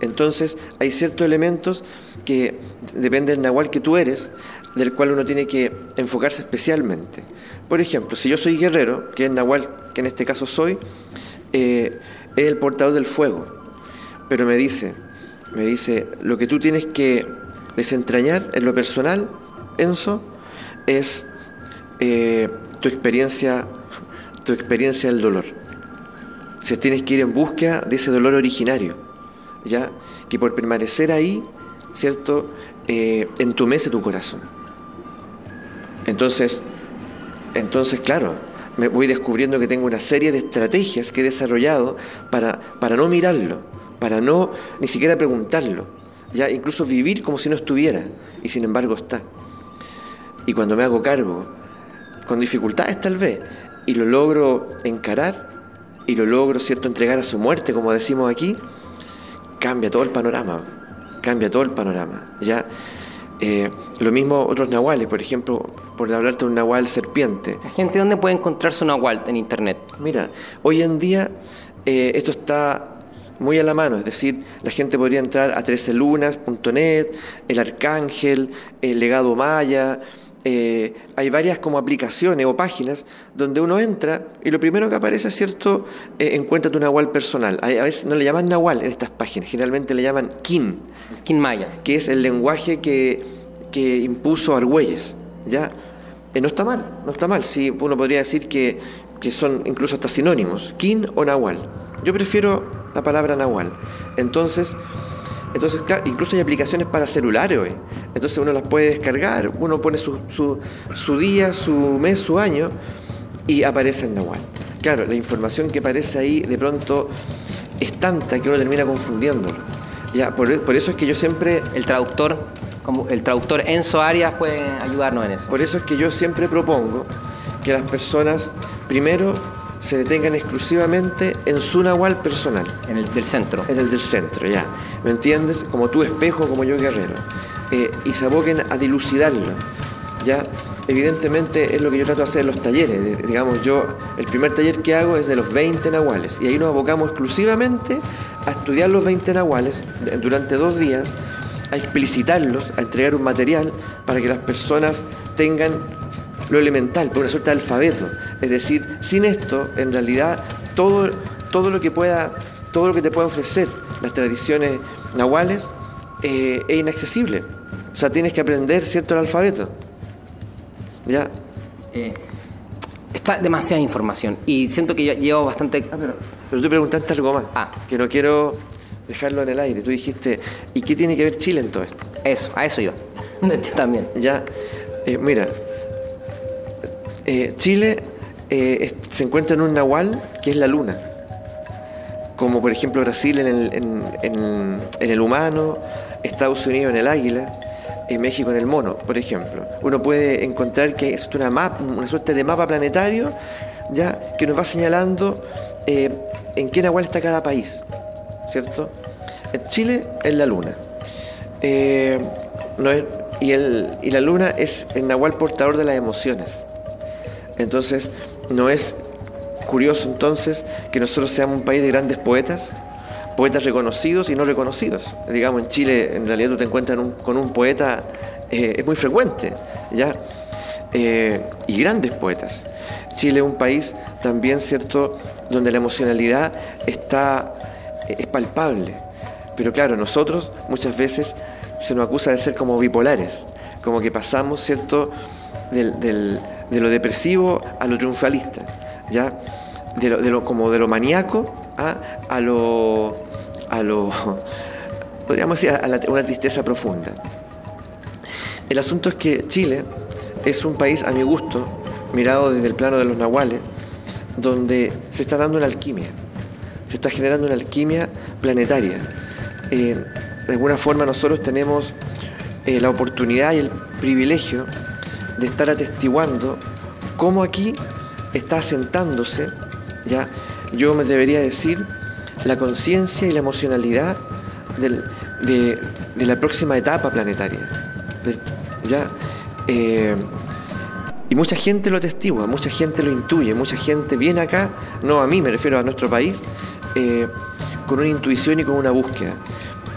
Entonces hay ciertos elementos que depende del nahual que tú eres, del cual uno tiene que enfocarse especialmente. Por ejemplo, si yo soy guerrero, que es nahual, que en este caso soy, eh, es el portador del fuego. Pero me dice, me dice, lo que tú tienes que desentrañar en lo personal, Enzo, es eh, tu experiencia, tu experiencia del dolor. O tienes que ir en búsqueda de ese dolor originario, ¿ya? Que por permanecer ahí, ¿cierto? Eh, entumece tu corazón. Entonces, entonces, claro, me voy descubriendo que tengo una serie de estrategias que he desarrollado para, para no mirarlo, para no ni siquiera preguntarlo, ya incluso vivir como si no estuviera, y sin embargo está. Y cuando me hago cargo, con dificultades tal vez, y lo logro encarar, y lo logro, ¿cierto?, entregar a su muerte, como decimos aquí, cambia todo el panorama, cambia todo el panorama, ¿ya? Eh, lo mismo otros nahuales, por ejemplo, por hablarte de un nahual serpiente. ¿La gente dónde puede encontrar su nahual en internet? Mira, hoy en día eh, esto está muy a la mano, es decir, la gente podría entrar a 13lunas.net, el Arcángel, el Legado Maya, eh, hay varias como aplicaciones o páginas donde uno entra y lo primero que aparece es cierto, encuentra tu nahual personal. A, veces no le llaman nahual en estas páginas, generalmente le llaman kin. kin maya. Que es el lenguaje que, que impuso Argüelles. ¿ya? Eh, no está mal, no está mal. Sí, uno podría decir que, son incluso hasta sinónimos, kin o nahual. Yo prefiero la palabra nahual. Entonces, entonces claro, incluso hay aplicaciones para celulares hoy. Entonces uno las puede descargar, uno pone su, su, día, su mes, su año y aparece el nahual. Claro, la información que aparece ahí de pronto es tanta que uno termina confundiéndolo. Ya, por, por eso es que yo siempre... El traductor como el traductor Enzo Arias puede ayudarnos en eso. Por eso es que yo siempre propongo que las personas primero se detengan exclusivamente en su nahual personal. En el del centro. En el del centro, ya. ¿Me entiendes? Como tú espejo, como yo guerrero. Eh, y se aboquen a dilucidarlo. Ya, evidentemente es lo que yo trato de hacer en los talleres. Digamos, yo, el primer taller que hago es de los 20 nahuales. Y ahí nos abocamos exclusivamente a estudiar los 20 nahuales durante dos días a explicitarlos, a entregar un material para que las personas tengan lo elemental, una suerte de alfabeto. Es decir, sin esto, en realidad, todo, todo lo que pueda, todo lo que te pueda ofrecer las tradiciones nahuales eh, es inaccesible. O sea, tienes que aprender cierto el alfabeto. ¿Ya? Eh, está demasiada información y siento que yo llevo bastante. Ah, pero, pero tú preguntaste algo más. Ah. Que no quiero dejarlo en el aire. Tú dijiste, ¿y qué tiene que ver Chile en todo esto? Eso, a eso yo. (laughs) De hecho, también. Ya, eh, mira, eh, Chile eh, se encuentra en un nahual que es la luna. Como por ejemplo Brasil en el, en, el humano, Estados Unidos en el águila, y México en el mono, por ejemplo. Uno puede encontrar que es una, mapa, una suerte de mapa planetario ya que nos va señalando en qué nahual está cada país. ¿cierto? En Chile es la luna. Eh, y, y la luna es el nahual portador de las emociones. Entonces, no es curioso entonces que nosotros seamos un país de grandes poetas, poetas reconocidos y no reconocidos. Digamos, en Chile en realidad tú te encuentras con un poeta, eh, es muy frecuente, ¿ya? Eh, y grandes poetas. Chile es un país también, ¿cierto?, donde la emocionalidad está es palpable. Pero claro, nosotros muchas veces se nos acusa de ser como bipolares, como que pasamos, ¿cierto?, de lo depresivo a lo triunfalista, ¿ya? De lo, como de lo maníaco a, lo, a lo, (laughs) podríamos decir, a una tristeza profunda. El asunto es que Chile es un país, a mi gusto, mirado desde el plano de los nahuales, donde se está dando una alquimia, se está generando una alquimia planetaria. Eh, de alguna forma nosotros tenemos eh, la oportunidad y el privilegio de estar atestiguando cómo aquí está asentándose, ya yo me debería decir, la conciencia y la emocionalidad de, la próxima etapa planetaria. ¿ya? Eh, y mucha gente lo testigua, mucha gente lo intuye, mucha gente viene acá, no a mí, me refiero a nuestro país, eh, con una intuición y con una búsqueda.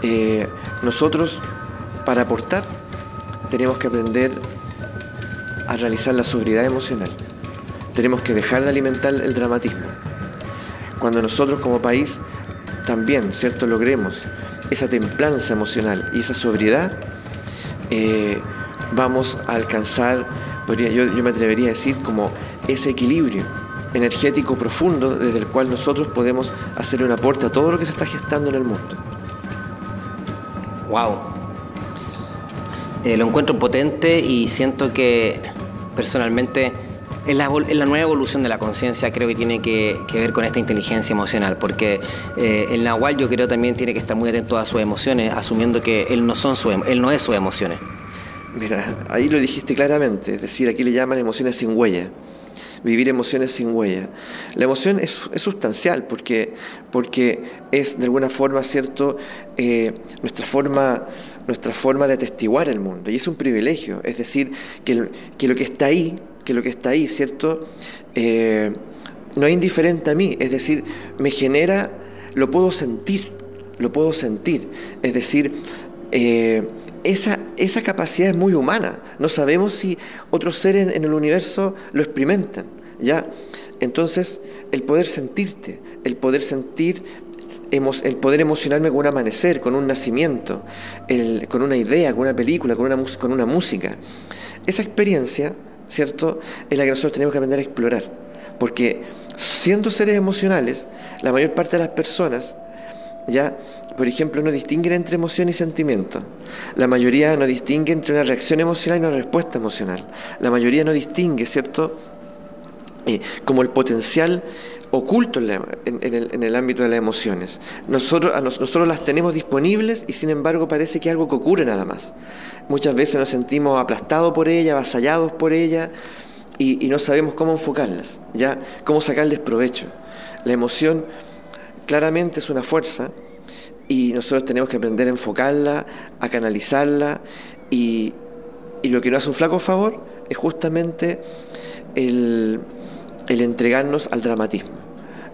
Eh, nosotros, para aportar, tenemos que aprender a realizar la sobriedad emocional. Tenemos que dejar de alimentar el dramatismo. Cuando nosotros como país también, ¿cierto?, logremos esa templanza emocional y esa sobriedad, eh, vamos a alcanzar, podría, yo, yo me atrevería a decir, como ese equilibrio energético profundo desde el cual nosotros podemos hacer un aporte a todo lo que se está gestando en el mundo. Wow. Eh, lo encuentro potente y siento que personalmente es la, nueva evolución de la conciencia, creo que tiene que, ver con esta inteligencia emocional, porque eh, el Nahual yo creo también tiene que estar muy atento a sus emociones, asumiendo que él no, son su, él no es sus emociones. Mira, ahí lo dijiste claramente, es decir, aquí le llaman emociones sin huella vivir emociones sin huella. La emoción es, sustancial porque, porque es de alguna forma, ¿cierto?, eh, nuestra, forma, nuestra forma de atestiguar el mundo y es un privilegio, es decir, que, que lo que está ahí, que lo que está ahí, ¿cierto?, eh, no es indiferente a mí, es decir, me genera, lo puedo sentir, lo puedo sentir, es decir, eh, esa, esa capacidad es muy humana. No sabemos si otros seres en, el universo lo experimentan. ¿ya? Entonces, el poder sentirte, el poder sentir, el poder emocionarme con un amanecer, con un nacimiento, con una idea, con una película, con una, música. Esa experiencia, ¿cierto?, es la que nosotros tenemos que aprender a explorar. Porque siendo seres emocionales, la mayor parte de las personas, ya por ejemplo, no distinguen entre emoción y sentimiento. La mayoría no distingue entre una reacción emocional y una respuesta emocional. La mayoría no distingue, ¿cierto? Eh, como el potencial oculto en, el, ámbito de las emociones. Nosotros, nosotros las tenemos disponibles y sin embargo parece que algo que ocurre nada más. Muchas veces nos sentimos aplastados por ella, avasallados por ella y, y no sabemos cómo enfocarlas, ¿ya? cómo sacarles provecho. La emoción claramente es una fuerza y nosotros tenemos que aprender a enfocarla, a canalizarla y, lo que nos hace un flaco favor es justamente el, entregarnos al dramatismo.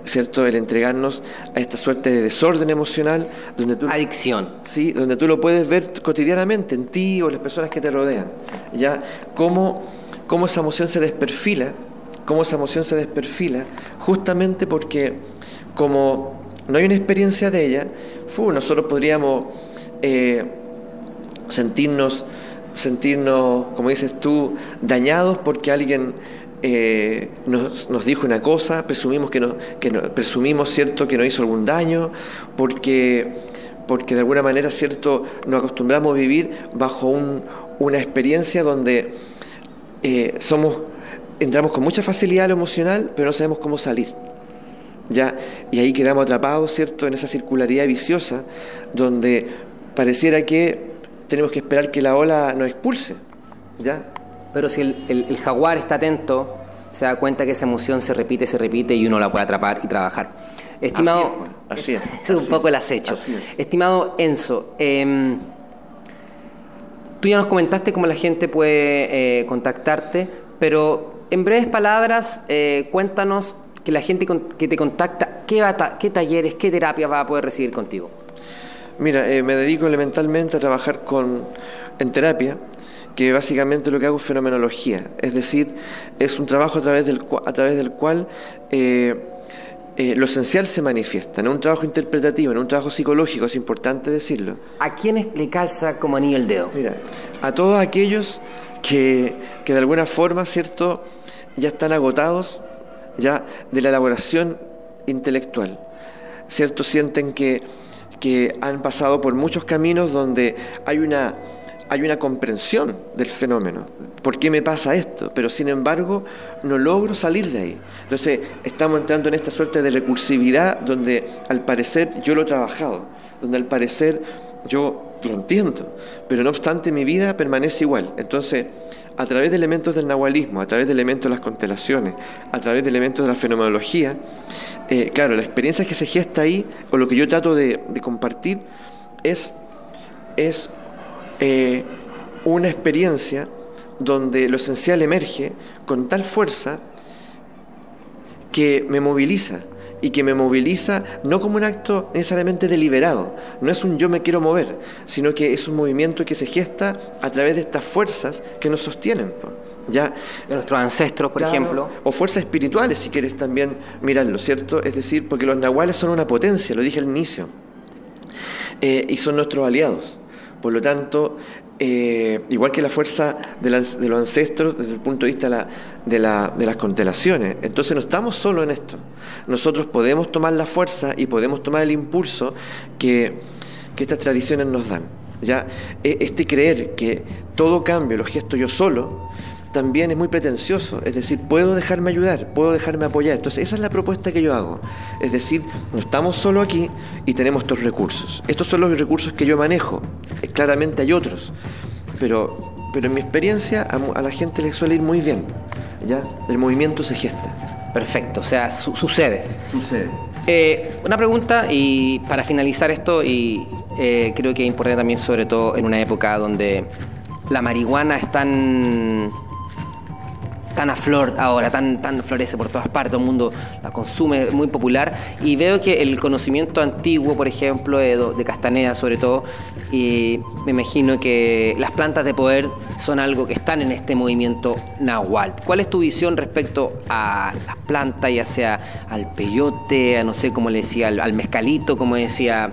¿Cierto? El entregarnos a esta suerte de desorden emocional donde tú adicción. Sí, donde tú lo puedes ver cotidianamente en ti o en las personas que te rodean. Ya cómo, cómo esa emoción se desperfila, cómo esa emoción se desperfila justamente porque como no hay una experiencia de ella, nosotros podríamos eh, sentirnos, sentirnos, como dices tú, dañados porque alguien eh, nos, dijo una cosa, presumimos que, no, que presumimos cierto que nos hizo algún daño, porque, porque de alguna manera cierto nos acostumbramos a vivir bajo una experiencia donde eh, somos entramos con mucha facilidad a lo emocional, pero no sabemos cómo salir. ¿ya? Y ahí quedamos atrapados, ¿cierto?, en esa circularidad viciosa donde pareciera que tenemos que esperar que la ola nos expulse, ¿ya? Pero si el, jaguar está atento, se da cuenta que esa emoción se repite, se repite y uno la puede atrapar y trabajar. Estimado, así es, (laughs) es, un poco el acecho. Estimado Enzo, em, tú ya nos comentaste cómo la gente puede eh, contactarte, pero en breves palabras, eh, cuéntanos que la gente que te contacta, ¿qué, qué talleres, qué terapias va a poder recibir contigo? Mira, eh, me dedico elementalmente a trabajar con, en terapia, que básicamente lo que hago es fenomenología, es decir, es un trabajo a través del, a través del cual eh, eh, lo esencial se manifiesta, no un trabajo interpretativo, en un trabajo psicológico, es importante decirlo. ¿A quiénes le calza como anillo el dedo? Mira, a todos aquellos que, que de alguna forma, ¿cierto?, ya están agotados ya de la elaboración intelectual. ¿Cierto? Sienten que, que han pasado por muchos caminos donde hay una, hay una comprensión del fenómeno. ¿Por qué me pasa esto? Pero sin embargo, no logro salir de ahí. Entonces, estamos entrando en esta suerte de recursividad donde al parecer yo lo he trabajado, donde al parecer yo lo entiendo, pero no obstante mi vida permanece igual. Entonces, a través de elementos del nahualismo, a través de elementos de las constelaciones, a través de elementos de la fenomenología, eh, claro, la experiencia que se gesta ahí, o lo que yo trato de, compartir, es, es eh, una experiencia donde lo esencial emerge con tal fuerza que me moviliza y que me moviliza no como un acto necesariamente deliberado, no es un yo me quiero mover, sino que es un movimiento que se gesta a través de estas fuerzas que nos sostienen. ¿ya? De nuestros ancestros, por ejemplo. O fuerzas espirituales, si quieres también mirarlo, ¿cierto? Es decir, porque los nahuales son una potencia, lo dije al inicio, eh, y son nuestros aliados. Por lo tanto, eh, igual que la fuerza de, los ancestros desde el punto de vista de, las constelaciones. Entonces no estamos solo en esto. Nosotros podemos tomar la fuerza y podemos tomar el impulso que, estas tradiciones nos dan. ¿ya? E, este creer que todo cambio lo gesto yo solo, también es muy pretencioso. Es decir, puedo dejarme ayudar, puedo dejarme apoyar. Entonces, esa es la propuesta que yo hago. Es decir, no estamos solo aquí y tenemos estos recursos. Estos son los recursos que yo manejo. Eh, claramente hay otros. Pero, pero en mi experiencia a, la gente le suele ir muy bien. ¿ya? El movimiento se gesta. Perfecto, o sea, sucede. Sucede. Eh, una pregunta y para finalizar esto, y eh, creo que es importante también, sobre todo en una época donde la marihuana es tan tan a flor ahora, tan, tan florece por todas partes, todo el mundo la consume, muy popular. Y veo que el conocimiento antiguo, por ejemplo, de, de Castaneda sobre todo, y me imagino que las plantas de poder son algo que están en este movimiento nahual. ¿Cuál es tu visión respecto a las plantas, ya sea al peyote, a no sé cómo le decía, al mezcalito, como decía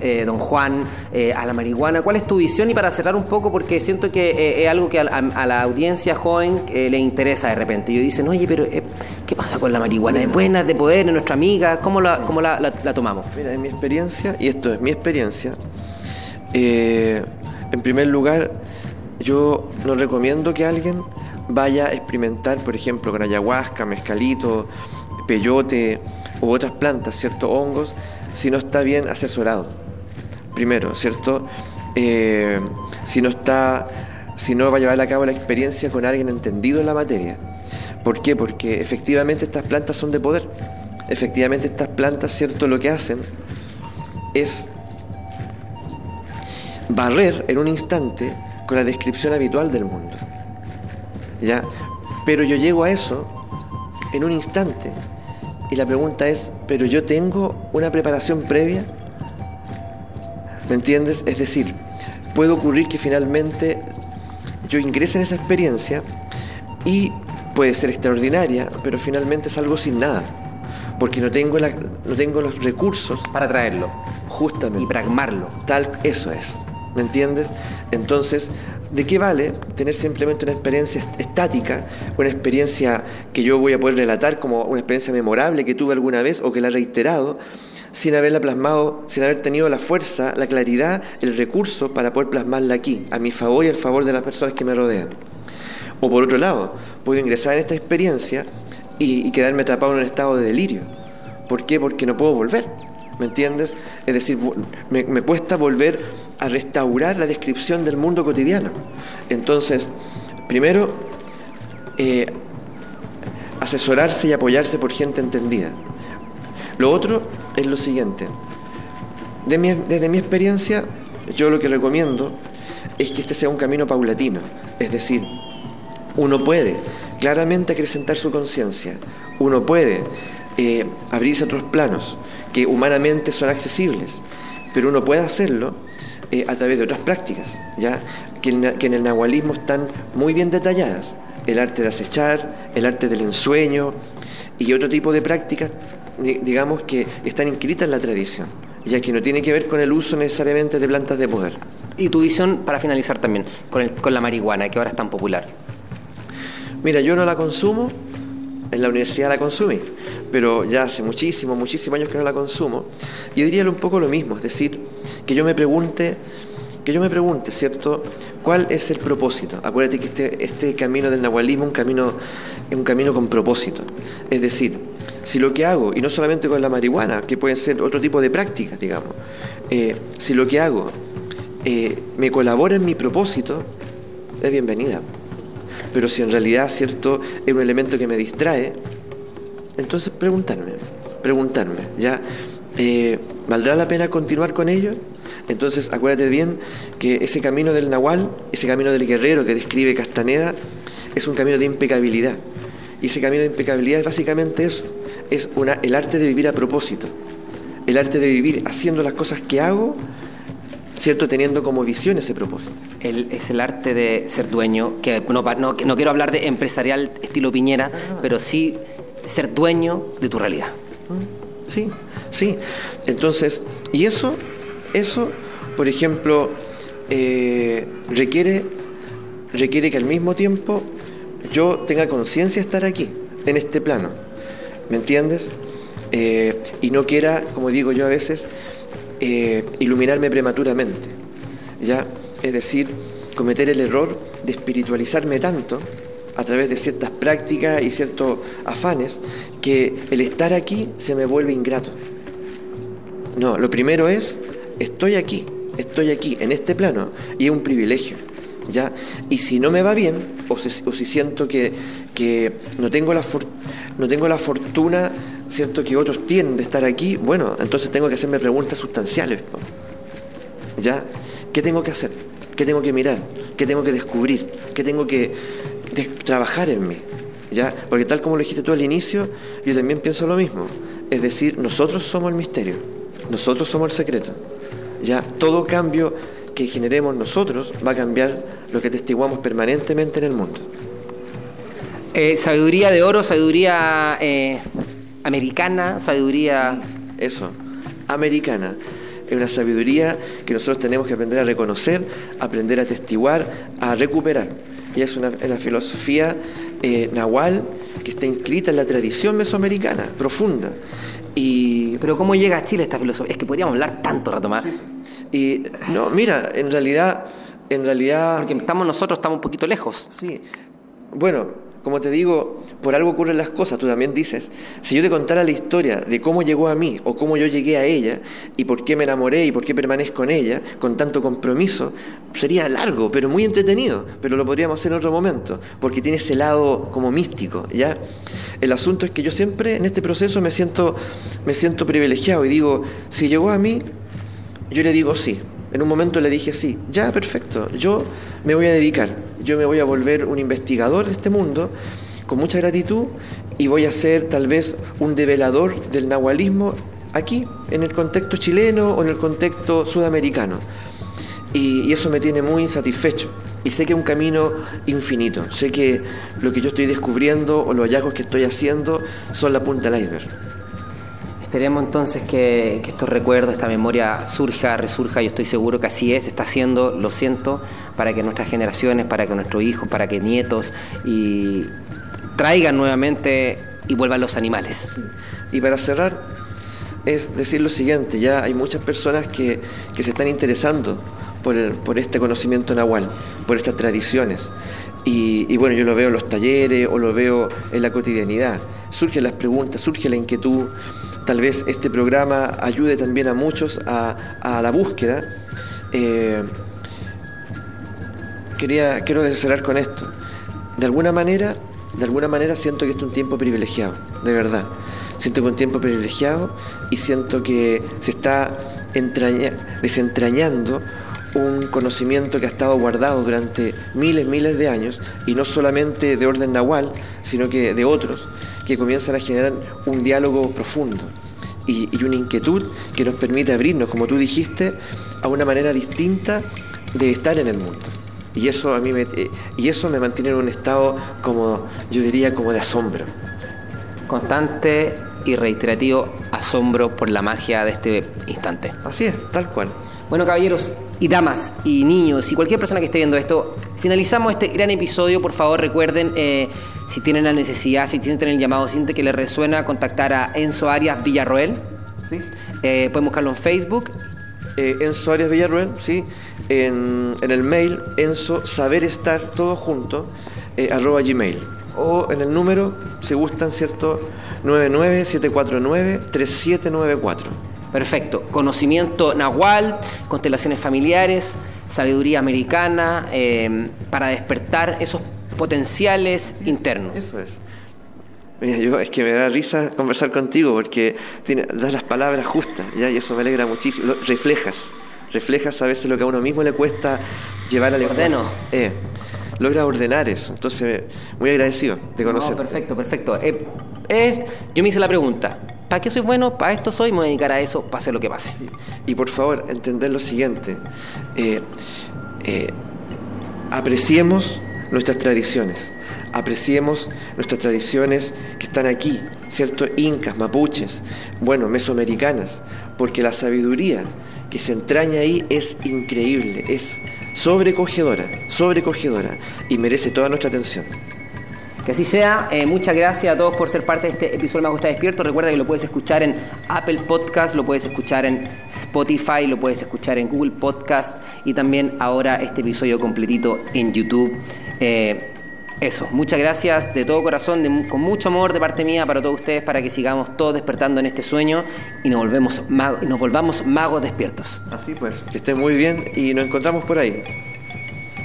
eh, don Juan, eh, a la marihuana. ¿Cuál es tu visión? Y para cerrar un poco, porque siento que eh, es algo que a, la audiencia joven le interesa de repente. Y dicen, oye, pero ¿qué pasa con la marihuana? ¿Es buena, de poder, es nuestra amiga? ¿Cómo, la, cómo la, tomamos? Mira, en mi experiencia, y esto es mi experiencia, en primer lugar, yo no recomiendo que alguien vaya a experimentar, por ejemplo, con ayahuasca, mezcalito, peyote u otras plantas, ciertos hongos, si no está bien asesorado primero, ¿cierto? Eh, si no está, si no va a llevar a cabo la experiencia con alguien entendido en la materia. ¿Por qué? Porque efectivamente estas plantas son de poder. Efectivamente estas plantas, ¿cierto? Lo que hacen es barrer en un instante con la descripción habitual del mundo. ¿Ya? Pero yo llego a eso en un instante. Y la pregunta es, ¿pero yo tengo una preparación previa? ¿Me entiendes? Es decir, puede ocurrir que finalmente yo ingrese en esa experiencia y puede ser extraordinaria, pero finalmente es algo sin nada, porque no tengo, la, no tengo los recursos para traerlo. Justamente. Y pragmarlo. Tal, eso es. ¿Me entiendes? Entonces, ¿de qué vale tener simplemente una experiencia estática, una experiencia que yo voy a poder relatar como una experiencia memorable que tuve alguna vez o que la he reiterado? sin haberla plasmado, sin haber tenido la fuerza, la claridad, el recurso para poder plasmarla aquí, a mi favor y al favor de las personas que me rodean. O por otro lado, puedo ingresar en esta experiencia y, quedarme atrapado en un estado de delirio. ¿Por qué? Porque no puedo volver. ¿Me entiendes? Es decir, me, cuesta volver a restaurar la descripción del mundo cotidiano. Entonces, primero, eh, asesorarse y apoyarse por gente entendida. Lo otro es lo siguiente. desde mi experiencia, yo lo que recomiendo es que este sea un camino paulatino. Es decir, uno puede claramente acrecentar su conciencia, uno puede eh, abrirse a otros planos que humanamente son accesibles, pero uno puede hacerlo eh, a través de otras prácticas, ¿ya? Que, que en el nahualismo están muy bien detalladas. El arte de acechar, el arte del ensueño y otro tipo de prácticas digamos que están inscritas en la tradición, ya que no tiene que ver con el uso necesariamente de plantas de poder. Y tu visión, para finalizar también, con, con la marihuana, que ahora es tan popular. Mira, yo no la consumo, en la universidad la consumí, pero ya hace muchísimos, muchísimos años que no la consumo. Yo diría un poco lo mismo, es decir, que yo me pregunte que yo me pregunte, ¿cierto? ¿Cuál es el propósito? Acuérdate que este, este camino del nahualismo es un camino, es un camino con propósito. Es decir, si lo que hago, y no solamente con la marihuana, que pueden ser otro tipo de prácticas, digamos, eh, si lo que hago eh, me colabora en mi propósito, es bienvenida. Pero si en realidad, ¿cierto?, es un elemento que me distrae, entonces preguntarme, preguntarme, ¿ya? Eh, ¿Valdrá la pena continuar con ello? Entonces, acuérdate bien que ese camino del Nahual, ese camino del guerrero que describe Castaneda, es un camino de impecabilidad. Y ese camino de impecabilidad es básicamente eso, es el arte de vivir a propósito, el arte de vivir haciendo las cosas que hago, ¿cierto? Teniendo como visión ese propósito. es el arte de ser dueño, que no quiero hablar de empresarial estilo Piñera, pero sí ser dueño de tu realidad. Sí, sí. Entonces, y eso, eso, por ejemplo, eh, requiere, requiere que al mismo tiempo yo tenga conciencia de estar aquí, en este plano. ¿Me entiendes? Eh, y no quiera, como digo yo a veces, eh, iluminarme prematuramente. ¿Ya? Es decir, cometer el error de espiritualizarme tanto a través de ciertas prácticas y ciertos afanes que el estar aquí se me vuelve ingrato. No, lo primero es, estoy aquí, estoy aquí, en este plano, y es un privilegio. ¿ya? Y si no me va bien, o si, siento que, no, tengo la no tengo la fortuna ¿cierto? que otros tienen de estar aquí, bueno, entonces tengo que hacerme preguntas sustanciales. ¿Ya? ¿Qué tengo que hacer? ¿Qué tengo que mirar? ¿Qué tengo que descubrir? ¿Qué tengo que trabajar en mí? ¿Ya? Porque tal como lo dijiste tú al inicio, yo también pienso lo mismo. Es decir, nosotros somos el misterio, nosotros somos el secreto. ¿Ya? Todo cambio que generemos nosotros va a cambiar lo que testiguamos permanentemente en el mundo. Eh, sabiduría de oro, sabiduría eh, americana, sabiduría... Eso, americana. Es una sabiduría que nosotros tenemos que aprender a reconocer, aprender a testiguar, a recuperar. Y es una, filosofía eh, nahual que está inscrita en la tradición mesoamericana, profunda. Y... Pero ¿cómo llega a Chile esta filosofía? Es que podríamos hablar tanto rato más. Y no, mira, en realidad, en realidad. Porque estamos nosotros, estamos un poquito lejos. Sí. Bueno, como te digo, por algo ocurren las cosas, tú también dices, si yo te contara la historia de cómo llegó a mí o cómo yo llegué a ella y por qué me enamoré y por qué permanezco en ella con tanto compromiso, sería largo, pero muy entretenido, pero lo podríamos hacer en otro momento, porque tiene ese lado como místico, ¿ya? El asunto es que yo siempre en este proceso me siento, me siento privilegiado y digo, si llegó a mí, yo le digo sí. En un momento le dije sí, ya, perfecto, yo me voy a dedicar, yo me voy a volver un investigador de este mundo con mucha gratitud y voy a ser tal vez un develador del nahualismo aquí, en el contexto chileno o en el contexto sudamericano. Y, eso me tiene muy insatisfecho. Y sé que es un camino infinito. Sé que lo que yo estoy descubriendo o los hallazgos que estoy haciendo son la punta del iceberg. Esperemos entonces que, estos recuerdos, esta memoria surja, resurja, yo estoy seguro que así es, está haciendo, lo siento, para que nuestras generaciones, para que nuestros hijos, para que nietos traigan nuevamente y vuelvan los animales. Y para cerrar, es decir lo siguiente, ya hay muchas personas que, se están interesando por, por, este conocimiento nahual, por estas tradiciones. Y, y, bueno, yo lo veo en los talleres o lo veo en la cotidianidad. Surgen las preguntas, surge la inquietud, tal vez este programa ayude también a muchos a, la búsqueda. Eh, quería, quiero cerrar con esto. De alguna manera, de alguna manera siento que este es un tiempo privilegiado, de verdad. Siento que es un tiempo privilegiado y siento que se está desentrañando un conocimiento que ha estado guardado durante miles, miles de años, y no solamente de orden nahual, sino que de otros, que comienzan a generar un diálogo profundo y, una inquietud que nos permite abrirnos, como tú dijiste, a una manera distinta de estar en el mundo. Y eso a mí me, eh, y eso me mantiene en un estado como, yo diría, como de asombro. Constante y reiterativo asombro por la magia de este instante. Así es, tal cual. Bueno, caballeros y damas y niños y cualquier persona que esté viendo esto, finalizamos este gran episodio. Por favor, recuerden eh, si tienen la necesidad, si sienten el llamado, sienten que les resuena, contactar a Enzo Arias Villarroel. Sí. Eh, pueden buscarlo en Facebook. eh, Enzo Arias Villarruel, ¿sí? En, en el mail enzo saber estar todo junto eh, arroba gmail o en el número si gustan cierto 997493794 Perfecto. Conocimiento nahual, constelaciones familiares, sabiduría americana, eh, para despertar esos potenciales internos. Eso es. Mira, yo es que me da risa conversar contigo porque tiene, das las palabras justas, ¿ya? y eso me alegra muchísimo. Lo- reflejas, reflejas a veces lo que a uno mismo le cuesta llevar al. Ordeno. Eh, logra ordenar eso. Entonces, muy agradecido de conocer. No, perfecto, perfecto. Eh, yo me hice la pregunta, ¿para qué soy bueno? Para esto soy, me voy a dedicar a eso, pase lo que pase. Y por favor, entender lo siguiente. eh, eh, apreciemos nuestras tradiciones. Apreciemos nuestras tradiciones que están aquí, ¿cierto? Incas, mapuches, bueno, mesoamericanas, porque la sabiduría que se entraña ahí es increíble, es sobrecogedora, sobrecogedora y merece toda nuestra atención. Que así sea. Eh, muchas gracias a todos por ser parte de este episodio de Mago está despierto. Recuerda que lo puedes escuchar en Apple Podcast, lo puedes escuchar en Spotify, lo puedes escuchar en Google Podcast y también ahora este episodio completito en YouTube. Eh, eso, muchas gracias de todo corazón, con mucho amor de parte mía para todos ustedes, para que sigamos todos despertando en este sueño y nos, volvemos, nos volvamos magos despiertos. Así pues, que estén muy bien y nos encontramos por ahí.